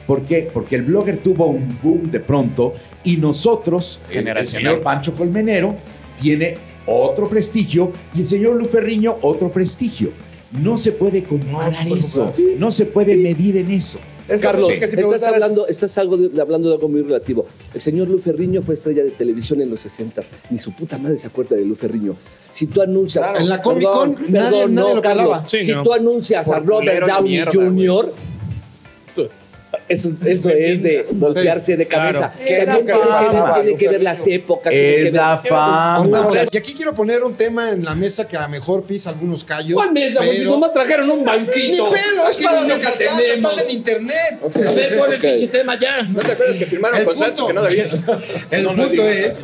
¿Por qué? Porque el blogger tuvo un boom de pronto y nosotros, el- señor Pancho Colmenero, tiene otro prestigio y el señor Luferriño otro prestigio. No se puede comparar eso, no se puede medir en eso. Carlos, Sí, que si estás hablando, estás algo de- hablando de algo muy relativo. El señor Luferriño fue estrella de televisión en los 60 Ni su puta madre se acuerda de Luferriño. Si tú anuncias. Claro, en la Comic Con Perdón, nadie- perdón, nadie no, lo Carlos. Sí, si no. tú anuncias a Robert Downey mierda, Jr., eso, eso es de voltearse de cabeza. Claro. Es lo que tiene- pasaba a tiene que ver las épocas. tiene que Es ver- la fama. Cortamos. Y aquí quiero poner un tema en la mesa que a lo mejor pisa algunos callos. ¿Cuál mesa? Si pero- nomás trajeron un Ni banquito. pedo, es para ni lo que alcanza, estás en internet. A ver, pon el pinche tema ya. ¿No te acuerdas que firmaron El contratos punto. que no debían? El punto es,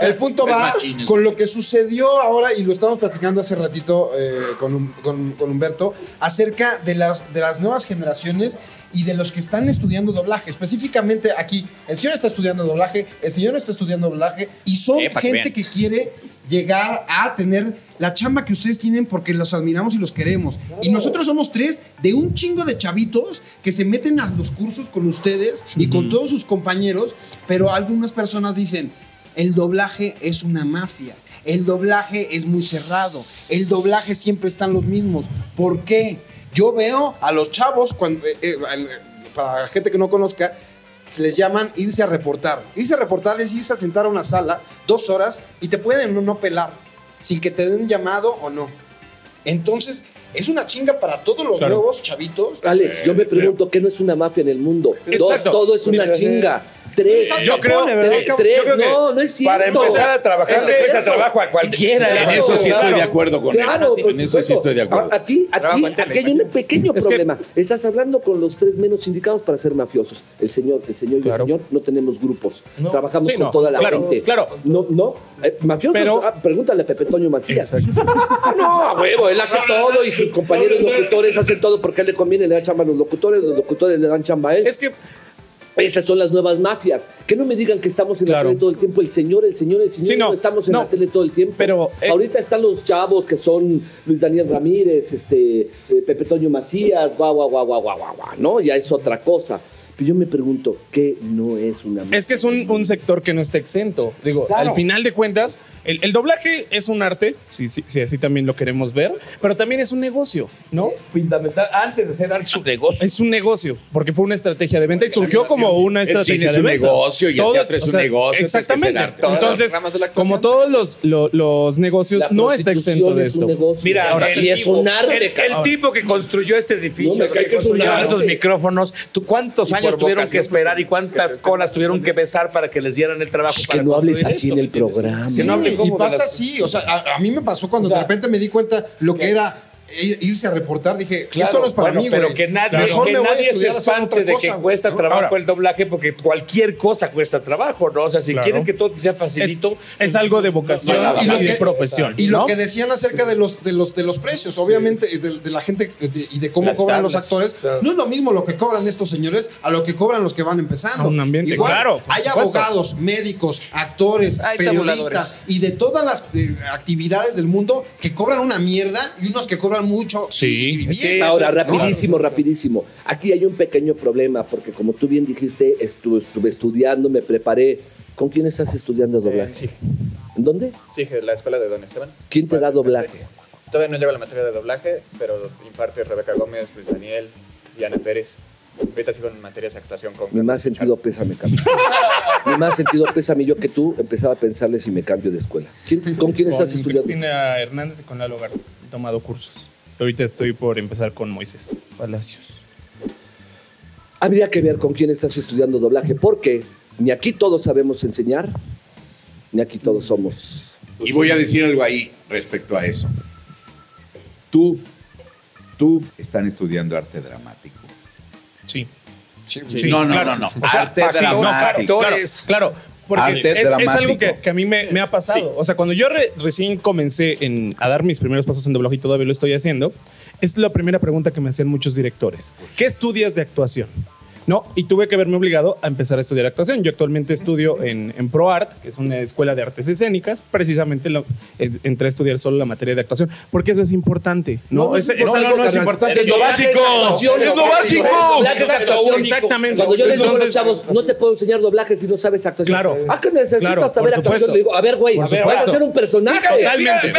el punto va con lo que sucedió ahora y lo estamos platicando hace ratito eh, con, con- con Humberto acerca de las, de las nuevas generaciones y de los que están estudiando doblaje. Específicamente aquí, el señor está estudiando doblaje, el señor está estudiando doblaje y son que gente que quiere llegar a tener la chamba que ustedes tienen porque los admiramos y los queremos. Y nosotros somos tres de un chingo de chavitos que se meten a los cursos con ustedes y con todos sus compañeros, pero algunas personas dicen, el doblaje es una mafia. El doblaje es muy cerrado. El doblaje siempre están los mismos. ¿Por qué? Yo veo a los chavos, cuando, eh, eh, para la gente que no conozca, se les llaman irse a reportar. Irse a reportar es irse a sentar a una sala dos horas y te pueden no, no pelar, sin que te den un llamado o no. Entonces, es una chinga para todos los Claro. nuevos chavitos. Alex, yo me pregunto, ¿qué no es una mafia en el mundo? Todo es una chinga. Tres. Yo creo- Tres, tres, Yo creo que no, no es cierto. Para empezar a trabajar Es le cuesta cierto. trabajo a cualquiera. En eso sí estoy Claro. de acuerdo con Claro, él. En eso sí estoy de acuerdo. A- Aquí, aquí, aquí hay un pequeño Es que- problema. Estás hablando con los tres menos indicados para ser mafiosos. El señor, el señor y Claro. el señor no tenemos grupos. Trabajamos Sí, con no. toda la Claro, gente. claro. No, no. eh, mafiosos. Pero- ah, pregúntale a Pepe Toño Macías. no, a huevo, él hace todo y sus compañeros locutores hacen todo porque a él le conviene, le da chamba a los locutores, los locutores le dan chamba a él. Es que Esas son las nuevas mafias. Que no me digan que estamos en Claro. la tele todo el tiempo. El señor, el señor, el señor. Sí, no, no, estamos en no. la tele todo el tiempo. Pero, eh, ahorita están los chavos que son Luis Daniel Ramírez, este, eh, Pepe Toño Macías, guau, guau, guau, guau, guau, guau, guau, ¿no? Ya es otra cosa. Pero yo me pregunto, ¿qué no es una Es que es un, un sector que no está exento. Digo, Claro. al final de cuentas, el, el doblaje es un arte, sí, sí, sí, así también lo queremos ver, pero también es un negocio, ¿no? Fundamental, antes de ser arte, su negocio. Es un negocio, porque fue una estrategia de venta y surgió como una El cine estrategia es de un venta. negocio y el teatro es un negocio, entonces, Exactamente. ¿qué es arte? Entonces, de como todos los, lo- los negocios, La no está exento de es un esto. negocio. Mira, Ahora el, sí es un arte, el- el tipo que construyó este edificio, No, que que es un construyó estos micrófonos, ¿tú ¿cuántos años tuvieron que esperar y cuántas que- colas tuvieron que besar para que les dieran el trabajo? Es para que no hables así esto? en el programa. Que no hable Sí, como y pasa las- así, o sea, a, a mí me pasó cuando de repente me di cuenta lo que era irse a reportar, dije, Claro, esto no es para bueno, mí, güey. pero que nadie, Mejor que me voy a nadie se estudiar a hacer espante otra de cosa, que cuesta ¿no? trabajo Ahora- el doblaje, porque cualquier cosa cuesta trabajo, ¿no? O sea, si Claro. quieren que todo te sea facilito. es algo de vocación No, no, y, de profesión. Y lo ¿no? que decían acerca de los, de los, de los precios, obviamente, de, de la gente de- y de cómo Las cobran los actores, claro. no es lo mismo lo que cobran estos señores a lo que cobran los que van empezando. A un ambiente, Igual, claro, hay supuesto. abogados, médicos, actores, Hay periodistas tabuladores. y de todas las eh, actividades del mundo que cobran una mierda y unos que cobran mucho. Sí, y- y sí, Ahora, eso- rapidísimo, rapidísimo. Aquí hay un pequeño problema, porque como tú bien dijiste, estuve, estuve estudiando, me preparé. ¿Con quién estás estudiando doblaje? Eh, sí, ¿En dónde? sí, que la escuela de Don Esteban. ¿Quién te da doblaje? Todavía no llego a la materia de doblaje, pero imparte Rebeca Gómez, Luis Daniel, Diana Pérez. Ahorita sigo en materias de actuación con... Mi más sentido pésame, cambio. Mi más sentido pésame yo que tú empezaba a pensarle si me cambio de escuela. ¿Quién- ¿Con quién estás con estudiando? Cristina Hernández y con Lalo Garza. He tomado cursos. Ahorita estoy por empezar con Moisés Palacios. Habría que ver con quién estás estudiando doblaje, porque ni aquí todos sabemos enseñar, ni aquí todos somos. Y voy a decir algo ahí respecto a eso. Tú, tú están estudiando arte dramático. Sí. Sí, Sí, no, no, claro. no, no. O sea, arte para- no, dramático. claro, Claro, claro. Porque es, es algo que, que a mí me, me ha pasado. O sea, cuando yo re- recién comencé en- a dar mis primeros pasos en doblaje y todavía lo estoy haciendo, es la primera pregunta que me hacían muchos directores. ¿Qué estudias de actuación? ¿No? Y tuve que verme obligado a empezar a estudiar actuación. Yo actualmente estudio en, en ProArt, que es una escuela de artes escénicas. Precisamente lo- entré a estudiar solo la materia de actuación, porque eso es importante. No, No, es, no, es no, algo no, no, es importante, es lo básico. actuación, ¡Es lo básico! Doblaje es Exacto, actuación. exactamente. Cuando yo les digo a los chavos, no te puedo enseñar doblaje si no sabes actuación. Claro. Ah, que necesitas Claro, saber actuación. Le digo, a ver, güey, vas a hacer un personaje. Totalmente.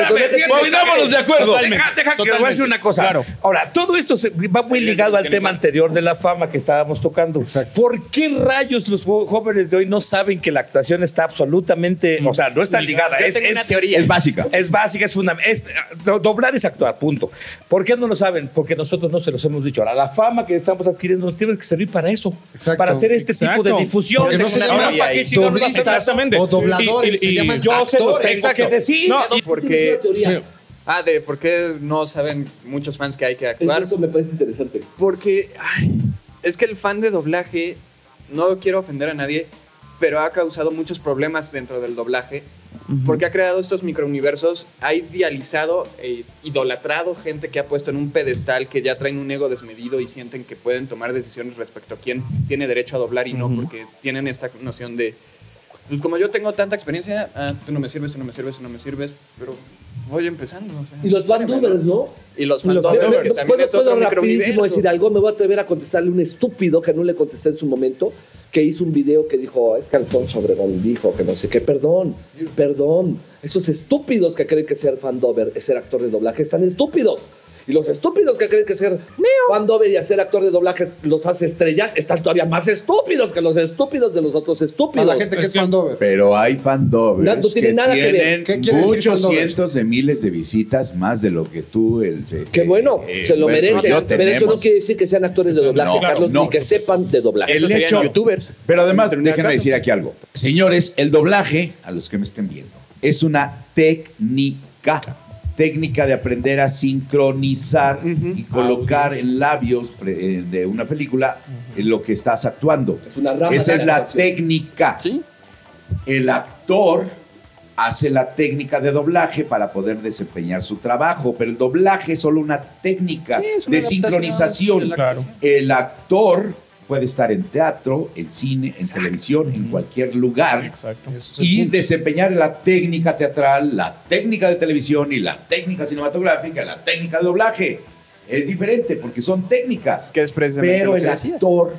Pongámonos de acuerdo. Deja, deja que les voy a Totalmente. decir una cosa. Claro. Ahora, todo esto se- va muy ligado al tema anterior de la fama que estábamos tocando. Exacto. ¿Por qué rayos los jóvenes de hoy no saben que la actuación está absolutamente, o sea, no está ligada? Yo Es, tengo es- una teoría. Es básica. Es básica, es fundamental. Doblar es actuar, punto. ¿Por qué no lo saben? Porque nosotros no se los hemos dicho. Ahora, la fama que estamos adquiriendo nos tiene que servir para eso. Exacto. Para hacer este tipo de difusión. Porque no se Ahora, llaman ¿para qué chingados doblistas vamos a hacer? Exactamente. o dobladores, Y- y- se y llaman Yo se los tengo que decir. No, No, porque... Ah, de por qué no saben muchos fans que hay que actuar. Eso me parece interesante. Porque ay, es que el fan de doblaje, no quiero ofender a nadie, pero ha causado muchos problemas dentro del doblaje. Porque ha creado estos microuniversos, ha idealizado e idolatrado gente que ha puesto en un pedestal que ya traen un ego desmedido y sienten que pueden tomar decisiones respecto a quién tiene derecho a doblar y no, porque tienen esta noción de, pues como yo tengo tanta experiencia, ah, tú no me sirves, tú no me sirves, tú no me sirves, pero voy empezando. o sea, Y los bandubers, ¿no? Y los bandubers. que también ¿Puedo, es otro puedo rapidísimo decir algo? Me voy a atrever a contestarle un estúpido que no le contesté en su momento, que hizo un video que dijo, es que Alfonso Obregón dijo que no sé qué. Perdón, perdón. Esos estúpidos que creen que ser fandover es ser actor de doblaje están estúpidos. Y los estúpidos que creen que ser Juan Dover y hacer actor de doblaje los hace estrellas están todavía más estúpidos que los estúpidos de los otros estúpidos. la gente que es fandover. Pero hay fandovers No, no tiene que nada que ver. tienen ¿Qué quiere decir muchos cientos de miles de visitas, más de lo que tú, el... Qué bueno, eh, se lo yo Pero eso no quiere decir que sean actores de doblaje, no, Carlos, no, ni que sepan de doblaje. El hecho- youtubers. Pero además, déjenme decir aquí algo. Señores, el doblaje, a los que me estén viendo, es una técnica. Técnica de aprender a sincronizar y colocar en labios eh, de una película en lo que estás actuando. Es una rama Esa de es la actuación. técnica. Sí. El actor hace la técnica de doblaje para poder desempeñar su trabajo, pero el doblaje es solo una técnica Sí, es una de sincronización. de la Claro. El actor puede estar en teatro, en cine, en televisión, en cualquier lugar Exacto. y desempeñar la técnica teatral, la técnica de televisión y la técnica cinematográfica, la técnica de doblaje. Es diferente porque son técnicas. Que es precisamente Pero lo el decía. actor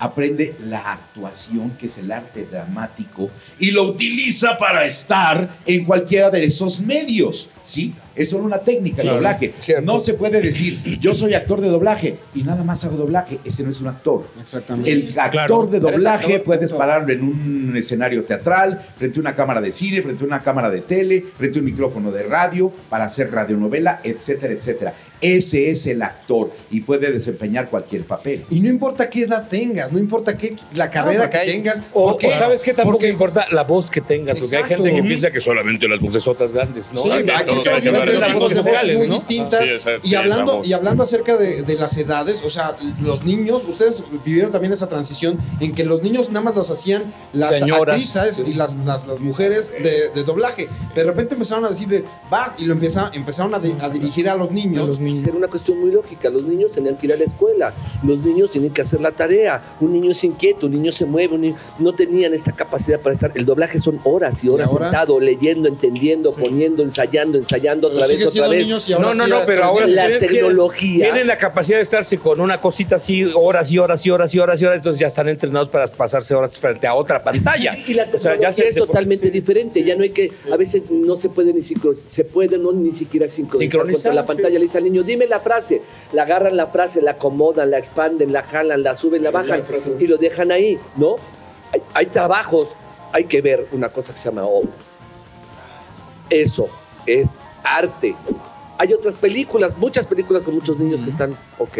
aprende la actuación, que es el arte dramático, y lo utiliza para estar en cualquiera de esos medios. ¿sí? Es solo una técnica de doblaje. cierto. No se puede decir, yo soy actor de doblaje y nada más hago doblaje. Ese no es un actor. Exactamente. El actor claro. de doblaje actor, puedes pararlo en un escenario teatral, frente a una cámara de cine, frente a una cámara de tele, frente a un micrófono de radio, para hacer radionovela, etcétera, etcétera. Ese es el actor y puede desempeñar cualquier papel. Y no importa qué edad tengas, no importa qué la carrera que hay- tengas. O, porque- o sabes qué tampoco porque- importa la voz que tengas, porque hay gente que piensa que solamente las vocesotas grandes, ¿no? Sí, Hay- aquí no, estamos que viendo las voces de voces vocales, muy ¿no? distintas. Sí, y, hablando, y hablando acerca de, de las edades, o sea, los niños, ustedes vivieron también esa transición en que los niños nada más los hacían las Señoras. actrices y las, las, las mujeres de, de doblaje. De repente empezaron a decirle, vas, y lo empezaron, empezaron a, a dirigir a los niños. los niños. Era una cuestión muy lógica. Los niños tenían que ir a la escuela, los niños tienen que hacer la tarea. Un niño es inquieto, un niño se mueve, un niño- no tenían esa capacidad para estar. El doblaje son horas y horas sentado, leyendo, entendiendo, poniendo, ensayando, ensayando Pero otra vez, otra vez. niños y ahora No, no, no, pero ahora Las tienen- tecnologías. Tienen la capacidad de estarse con una cosita así horas y horas y horas y horas y horas, entonces ya están entrenados para pasarse horas frente a otra pantalla. Y la O sea, ya se- es totalmente diferente. Ya no hay que, a veces no se puede ni sincro- se puede no ni siquiera sincronizar, Sincronizar, contra la sí. pantalla. Le dice al niño, dime la frase. La agarran la frase, la acomodan, la expanden, la jalan, la suben, la bajan y lo dejan ahí, ¿no? Hay, hay trabajos, hay que ver una cosa que se llama obra. Eso es arte. Hay otras películas, muchas películas con muchos niños que están, ok.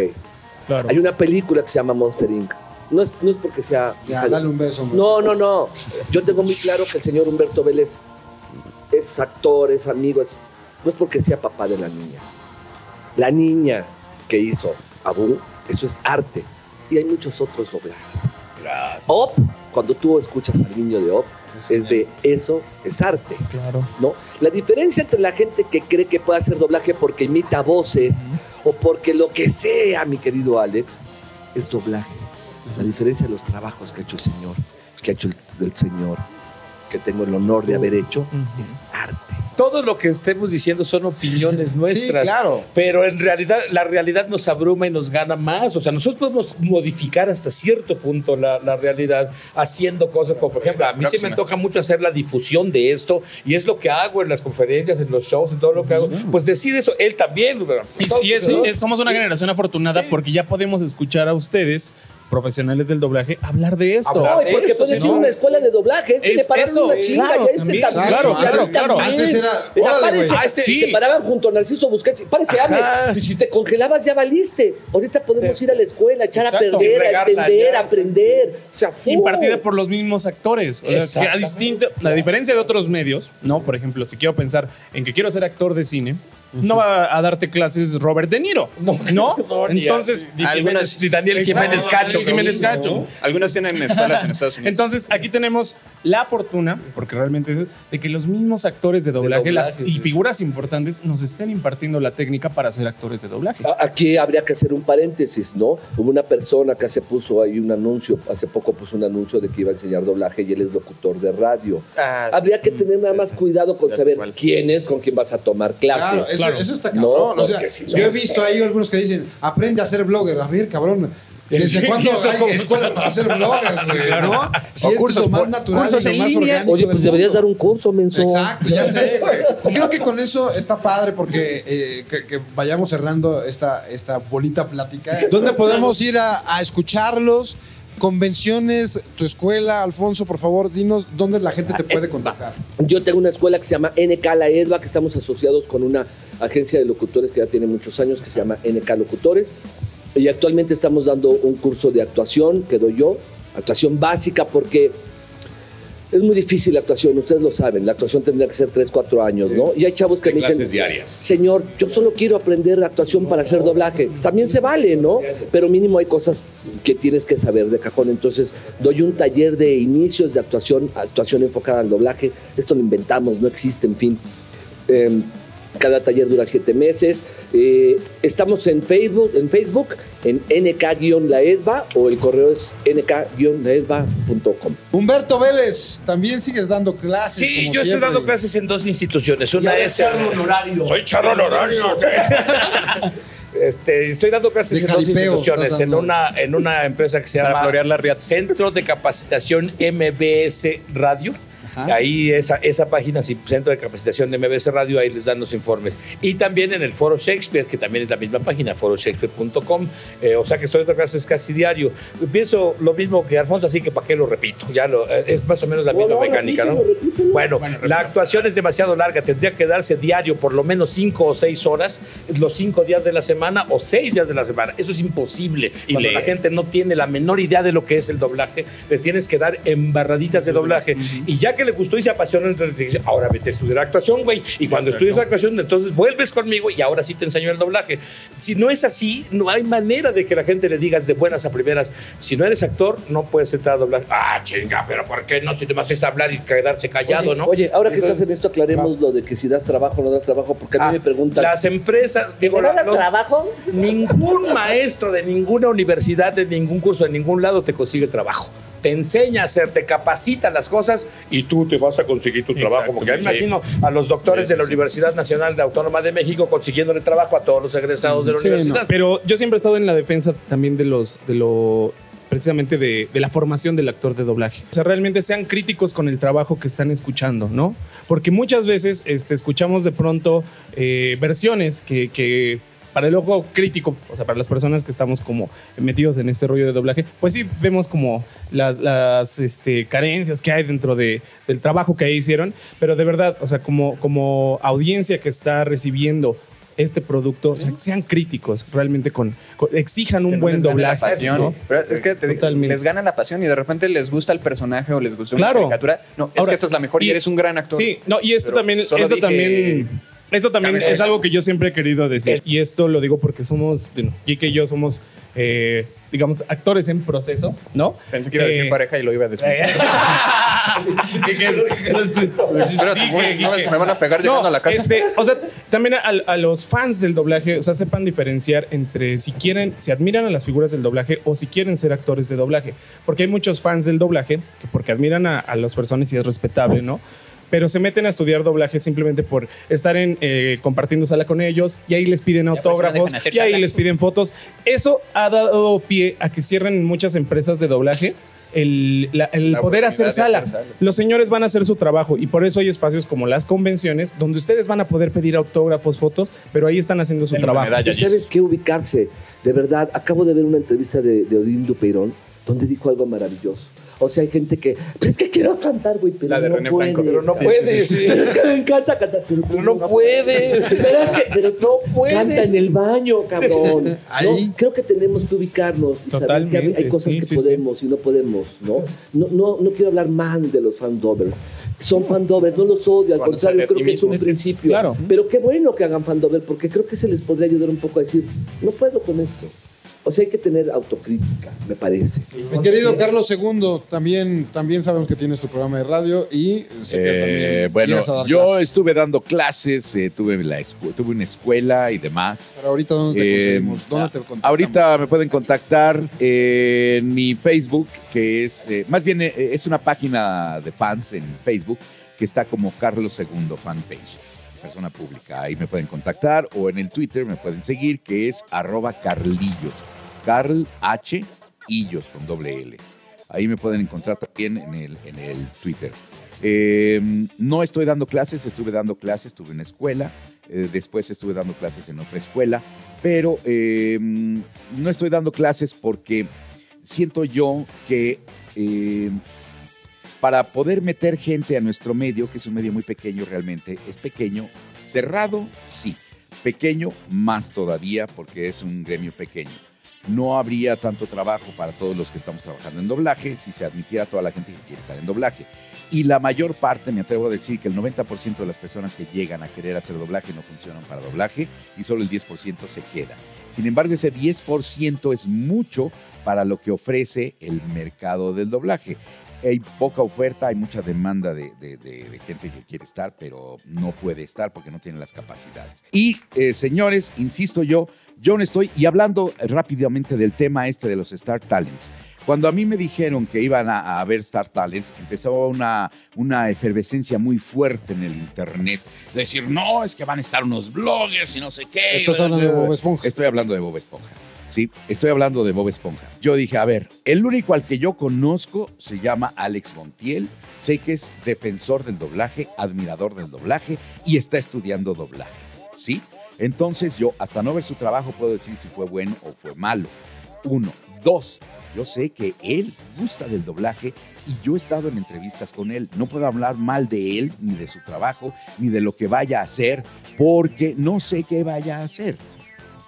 Claro. Hay una película que se llama Monster Inc. No es, no es porque sea... Ya, dale un beso. No, no, no. Yo tengo muy claro que el señor Humberto Vélez es actor, es amigo, es- no es porque sea papá de la niña. La niña que hizo Abu, eso es arte. Y hay muchos otros doblajes. Op, cuando tú escuchas al niño de Op, es de eso es arte. Claro. ¿no? La diferencia entre la gente que cree que puede hacer doblaje porque imita voces o porque lo que sea, mi querido Alex, es doblaje. La diferencia de los trabajos que ha hecho el señor, que ha hecho el, el señor, que tengo el honor de haber hecho, es arte. Todo lo que estemos diciendo son opiniones nuestras. Sí, claro. Pero en realidad, la realidad nos abruma y nos gana más. O sea, nosotros podemos modificar hasta cierto punto la, la realidad haciendo cosas como, por ejemplo, a mí sí me toca mucho hacer la difusión de esto y es lo que hago en las conferencias, en los shows, en todo lo que hago. Pues decide eso. Él también. Y, somos una generación afortunada Sí. porque ya podemos escuchar a ustedes, profesionales del doblaje, hablar de esto. Hablar de porque esto, puedes ir a una escuela de doblaje. Este Es le pararon eso, una chinga claro, y a este también. también. Claro, claro, claro. Antes era, órale, párese, güey. a este, Sí. Te paraban junto a Narciso Busquets. Párese, hable. Si te congelabas, ya valiste. Ahorita podemos ir a la escuela, echar Exacto. a perder, a entender, ya, a aprender. O sea, impartida por los mismos actores. O sea, que a distinto, la diferencia de otros medios, ¿no? Por ejemplo, si quiero pensar en que quiero ser actor de cine, no va a darte clases Robert De Niro. No, ¿no? Entonces, Algunas- ni Daniel Jiménez Cacho. Jiménez. Cacho. Algunos tienen escuelas en Estados Unidos. Entonces, aquí tenemos la fortuna, porque realmente es, de que los mismos actores de doblaje, y sí. figuras importantes nos estén impartiendo la técnica para ser actores de doblaje. Aquí habría que hacer un paréntesis, ¿no? Hubo una persona que hace puso ahí un anuncio, hace poco puso un anuncio de que iba a enseñar doblaje y él es locutor de radio. Ah, Habría que tener nada más cuidado con saber quién es, con quién vas a tomar clases. Claro, eso, claro. eso está No, cabrón. o sea, yo he visto ahí algunos que dicen, aprende a ser blogger. A ver, cabrón, ¿Desde cuándo hay escuelas para hacer bloggers, güey? ¿no? Si O es cursos lo más natural y lo más línea. orgánico Oye, del pues deberías mundo. dar un curso, menso. Exacto, ya sé, güey. Creo que con eso está padre porque eh, que, que vayamos cerrando esta, esta bonita plática. ¿Dónde podemos ir a, a escucharlos? Convenciones, tu escuela, Alfonso, por favor, dinos dónde la gente te puede contactar. Yo tengo una escuela que se llama NK La Edva, que estamos asociados con una agencia de locutores que ya tiene muchos años, que se llama NK Locutores. Y actualmente estamos dando un curso de actuación que doy yo, actuación básica, porque es muy difícil la actuación, ustedes lo saben, la actuación tendría que ser 3, 4 años, ¿no? Y hay chavos que me dicen, diarias. Señor, yo solo quiero aprender actuación para hacer doblaje. También se vale, ¿no? Pero mínimo hay cosas que tienes que saber de cajón. Entonces, doy un taller de inicios de actuación, actuación enfocada al doblaje. Esto lo inventamos, no existe, en fin. Em, cada taller dura siete meses. Eh, estamos en Facebook, en Facebook, en nk-laedva o el correo es nk-laedva.com. Humberto Vélez, también sigues dando clases. Sí, como yo estoy dando clases en dos instituciones. Una es. Soy charro honorario. Este, estoy dando clases De en dos instituciones, en una, en una empresa que se Para llama florear la. Centro de Capacitación MBS Radio. Ajá. Ahí esa, esa página, sí, Centro de Capacitación de MBS Radio, ahí les dan los informes. Y también en el Foro Shakespeare, que también es la misma página, foroshakespeare.com. Eh, o sea que estoy dando clases casi diario. Pienso lo mismo que Alfonso, así que para qué lo repito. Ya lo, eh, es más o menos la misma mecánica, ¿no? Bueno, la actuación es demasiado larga. Tendría que darse diario por lo menos cinco o seis horas, los cinco días de la semana o seis días de la semana. Eso es imposible. Cuando la gente no tiene la menor idea de lo que es el doblaje, le tienes que dar embarraditas de doblaje. Y ya que le gustó y se apasionó, entonces ahora vete a estudiar actuación, güey. Y cuando Exacto. estudias actuación, entonces vuelves conmigo y ahora sí te enseño el doblaje. Si no es así, no hay manera de que la gente le digas de buenas a primeras, si no eres actor, no puedes entrar a doblar. Ah, chinga, pero ¿por qué no? Si te vas a hablar y quedarse callado, Oye, ¿no? oye, ahora que Entonces, estás en esto, aclaremos lo de que si das trabajo o no das trabajo, porque a mí ah, me preguntan. Las empresas, digo, ¿Te das los- trabajo? Ningún maestro de ninguna universidad, de ningún curso, de ningún lado te consigue trabajo. Te enseña a hacer, te capacita las cosas y tú te vas a conseguir tu trabajo. Porque yo imagino a los doctores Sí, sí, de la sí. Universidad Nacional de Autónoma de México consiguiéndole trabajo a todos los egresados de la Sí, universidad. Pero yo siempre he estado en la defensa también de los de lo precisamente de, de la formación del actor de doblaje. O sea, realmente sean críticos con el trabajo que están escuchando, ¿no? Porque muchas veces este, escuchamos de pronto eh, versiones que, que para el ojo crítico, o sea, para las personas que estamos como metidos en este rollo de doblaje, pues sí vemos como las, las este, carencias que hay dentro de, del trabajo que ahí hicieron, pero de verdad, o sea, como, como audiencia que está recibiendo este producto, o sea, sean críticos realmente con, con- exijan un Que no buen les gane doblaje. La pasión. ¿no? Pero es que te digo, les gana la pasión y de repente les gusta el personaje o les gusta Claro. una caricatura. No, es Ahora, que esta es la mejor y, y- eres un gran actor. Sí, no, y esto Pero también, esto dije- también, esto también es algo que yo siempre he querido decir. Y esto lo digo porque somos, bueno, Jake y yo somos, eh, digamos, actores en proceso, ¿no? Pensé que iba a decir Eh, pareja y lo iba a desmentir. ¿Qué- qué es? Pero no ves que me van a pegar llegando a la casa. Este, o sea, también a, a los fans del doblaje, o sea, sepan diferenciar entre si quieren, si admiran a las figuras del doblaje o si quieren ser actores de doblaje. Porque hay muchos fans del doblaje que porque admiran a, a las personas y es respetable, ¿no? Pero se meten a estudiar doblaje simplemente por estar en, eh, compartiendo sala con ellos y ahí les piden no autógrafos y ahí les piden fotos. Eso ha dado pie a que cierren muchas empresas de doblaje el, la- el La poder hacer sala. hacer. Los señores van a hacer su trabajo y por eso hay espacios como las convenciones donde ustedes van a poder pedir autógrafos, fotos, pero ahí están haciendo su trabajo. medalla. ¿Y sabes qué ubicarse? De verdad, acabo de ver una entrevista de, de Odín Dupeirón donde dijo algo maravilloso. O sea, hay gente que, pero es que quiero cantar, güey, pero La de no René puedes. Franco. Pero no Sí, puedes. sí, sí. Pero es que me encanta cantar, pero, Pero no puedes. Pero es que, pero No puedes. Canta en el baño, cabrón. Ahí. No, creo que tenemos que ubicarnos y saber que hay- Totalmente, cosas sí, que sí, podemos y no podemos, ¿no? No, no, no quiero hablar mal de los fandovers. Son fandovers, no los odio, al contrario, creo que es un que- principio. claro. Pero qué bueno que hagan fandover, porque creo que se les podría ayudar un poco a decir, no puedo con esto. O sea, hay que tener autocrítica, me parece. Mi querido Carlos II, también, también sabemos que tienes tu programa de radio y sé que Eh, también bueno, llegas a dar yo clases. estuve dando clases, eh, tuve, la escu- tuve una escuela y demás. Pero ahorita, ¿dónde te Eh, conseguimos? ¿Dónde te contactamos? Ahorita me pueden contactar en mi Facebook, que es, eh, más bien eh, es una página de fans en Facebook que está como Carlos II Fanpage, persona pública. Ahí me pueden contactar o en el Twitter me pueden seguir, que es arroba carlillos. Carl H. Illos con doble L. Ahí me pueden encontrar también en el, en el Twitter. Eh, no estoy dando clases, estuve dando clases, estuve en escuela, eh, después estuve dando clases en otra escuela, pero eh, no estoy dando clases porque siento yo que eh, para poder meter gente a nuestro medio, que es un medio muy pequeño realmente, es pequeño, cerrado, sí, pequeño más todavía porque es un gremio pequeño. No habría tanto trabajo para todos los que estamos trabajando en doblaje si se admitiera a toda la gente que quiere estar en doblaje. Y la mayor parte, me atrevo a decir que el 90% de las personas que llegan a querer hacer doblaje no funcionan para doblaje y solo el 10% se queda. Sin embargo, ese 10% es mucho para lo que ofrece el mercado del doblaje. Hay poca oferta, hay mucha demanda de, de- de- de gente que quiere estar, pero no puede estar porque no tiene las capacidades. Y, eh, señores, insisto yo, yo no estoy, y hablando rápidamente del tema este de los Star Talents, cuando a mí me dijeron que iban a, ver Star Talents, empezó una, una efervescencia muy fuerte en el internet. De decir, no, es que van a estar unos bloggers y no sé qué. Estás hablando de Bob Esponja. Estoy hablando de Bob Esponja. Estoy hablando de Bob Esponja. Yo dije, a ver, el único al que yo conozco se llama Alex Montiel. Sé que es defensor del doblaje, admirador del doblaje y está estudiando doblaje. ¿Sí? Entonces yo, hasta no ver su trabajo, puedo decir si fue bueno o fue malo. Uno. Dos. Yo sé que él gusta del doblaje y yo he estado en entrevistas con él. No puedo hablar mal de él, ni de su trabajo, ni de lo que vaya a hacer, porque no sé qué vaya a hacer.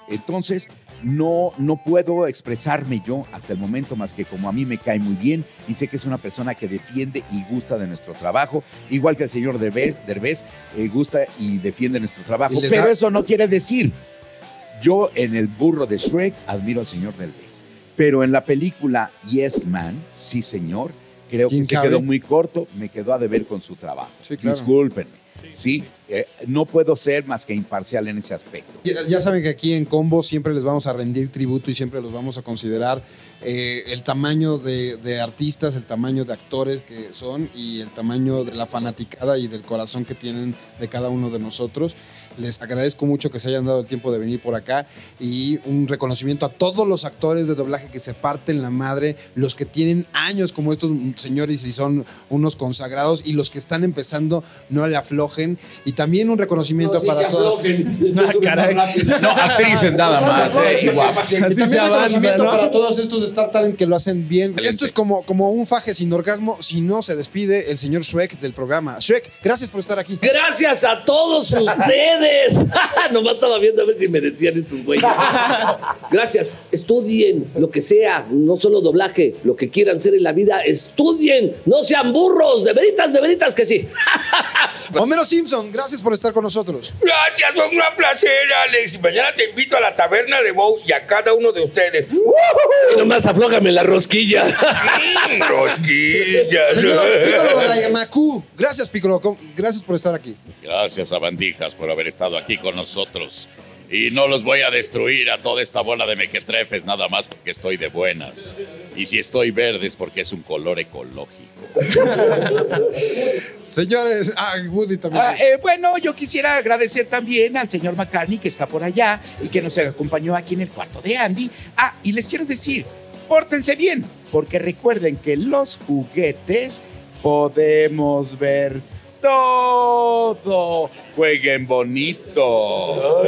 Entonces, no, no puedo expresarme yo hasta el momento más que como a mí me cae muy bien y sé que es una persona que defiende y gusta de nuestro trabajo, igual que el señor Derbez, Derbez eh, gusta y defiende nuestro trabajo, pero da- eso no quiere decir, yo en el burro de Shrek admiro al señor Derbez, pero en la película Yes Man, sí señor, creo que se quedó muy corto, me quedó a deber con su trabajo. Sí, claro. Discúlpenme. Sí, eh, no puedo ser más que imparcial en ese aspecto. Ya, saben que aquí en Combo siempre les vamos a rendir tributo y siempre los vamos a considerar eh, el tamaño de artistas, el tamaño de actores que son y el tamaño de la fanaticada y del corazón que tienen de cada uno de nosotros. Les agradezco mucho que se hayan dado el tiempo de venir por acá y un reconocimiento a todos los actores de doblaje que se parten la madre, los que tienen años como estos señores y son unos consagrados y los que están empezando no le aflojen y también un reconocimiento para todos. Ah, caray. No, actrices nada más, eh, y también avanza, reconocimiento ¿no? para todos estos de Star Talent que lo hacen bien. Excelente. Esto es como, como un faje sin orgasmo. Si no, se despide el señor Shrek del programa. Shrek, gracias por estar aquí. Gracias a todos ustedes. Nomás estaba viendo a ver si me decían estos güeyes. Gracias. Estudien lo que sea, no solo doblaje, lo que quieran ser en la vida, estudien. No sean burros, de veritas, de veritas que sí. Homero Simpson, gracias por estar con nosotros. Gracias, fue un gran placer, Alex. Y mañana te invito a la taberna de Bow y a cada uno de ustedes. Y nomás aflójame la rosquilla. Mm, Rosquillas. Señor Piccolo de Yamaku, gracias Piccolo, gracias por estar aquí. Gracias a Bandijas por haber estado aquí con nosotros. Y no los voy a destruir a toda esta bola de mequetrefes nada más porque estoy de buenas. Y si estoy verde es porque es un color ecológico. Señores, ah, Woody también. Ah, eh, bueno, yo quisiera agradecer también al señor McCartney que está por allá y que nos acompañó aquí en el cuarto de Andy. Ah, y les quiero decir, pórtense bien, porque recuerden que los juguetes podemos ver todo. Jueguen bonito.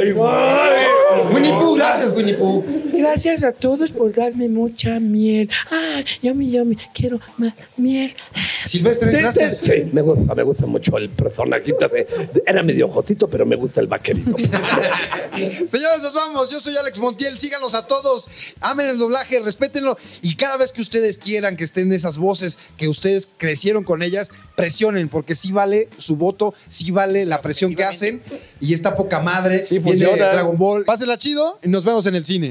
Winnie Pooh, gracias Winnie Pooh. Gracias a todos por darme mucha miel. Ah, yummy, yummy, quiero más miel. Silvestre, gracias. Sí, me gusta, me gusta mucho el personajito. de- de- Era medio jotito, pero me gusta el vaquerito. Señores, nos vamos. Yo soy Alex Montiel. Síganos a todos. Amen el doblaje, respétenlo. Y cada vez que ustedes quieran que estén esas voces que ustedes crecieron con ellas, presionen, porque sí vale su voto, sí vale la presión que hacen. Y está poca madre. Sí Viene funciona. Dragon Ball. Pásenla chido y nos vemos en el cine.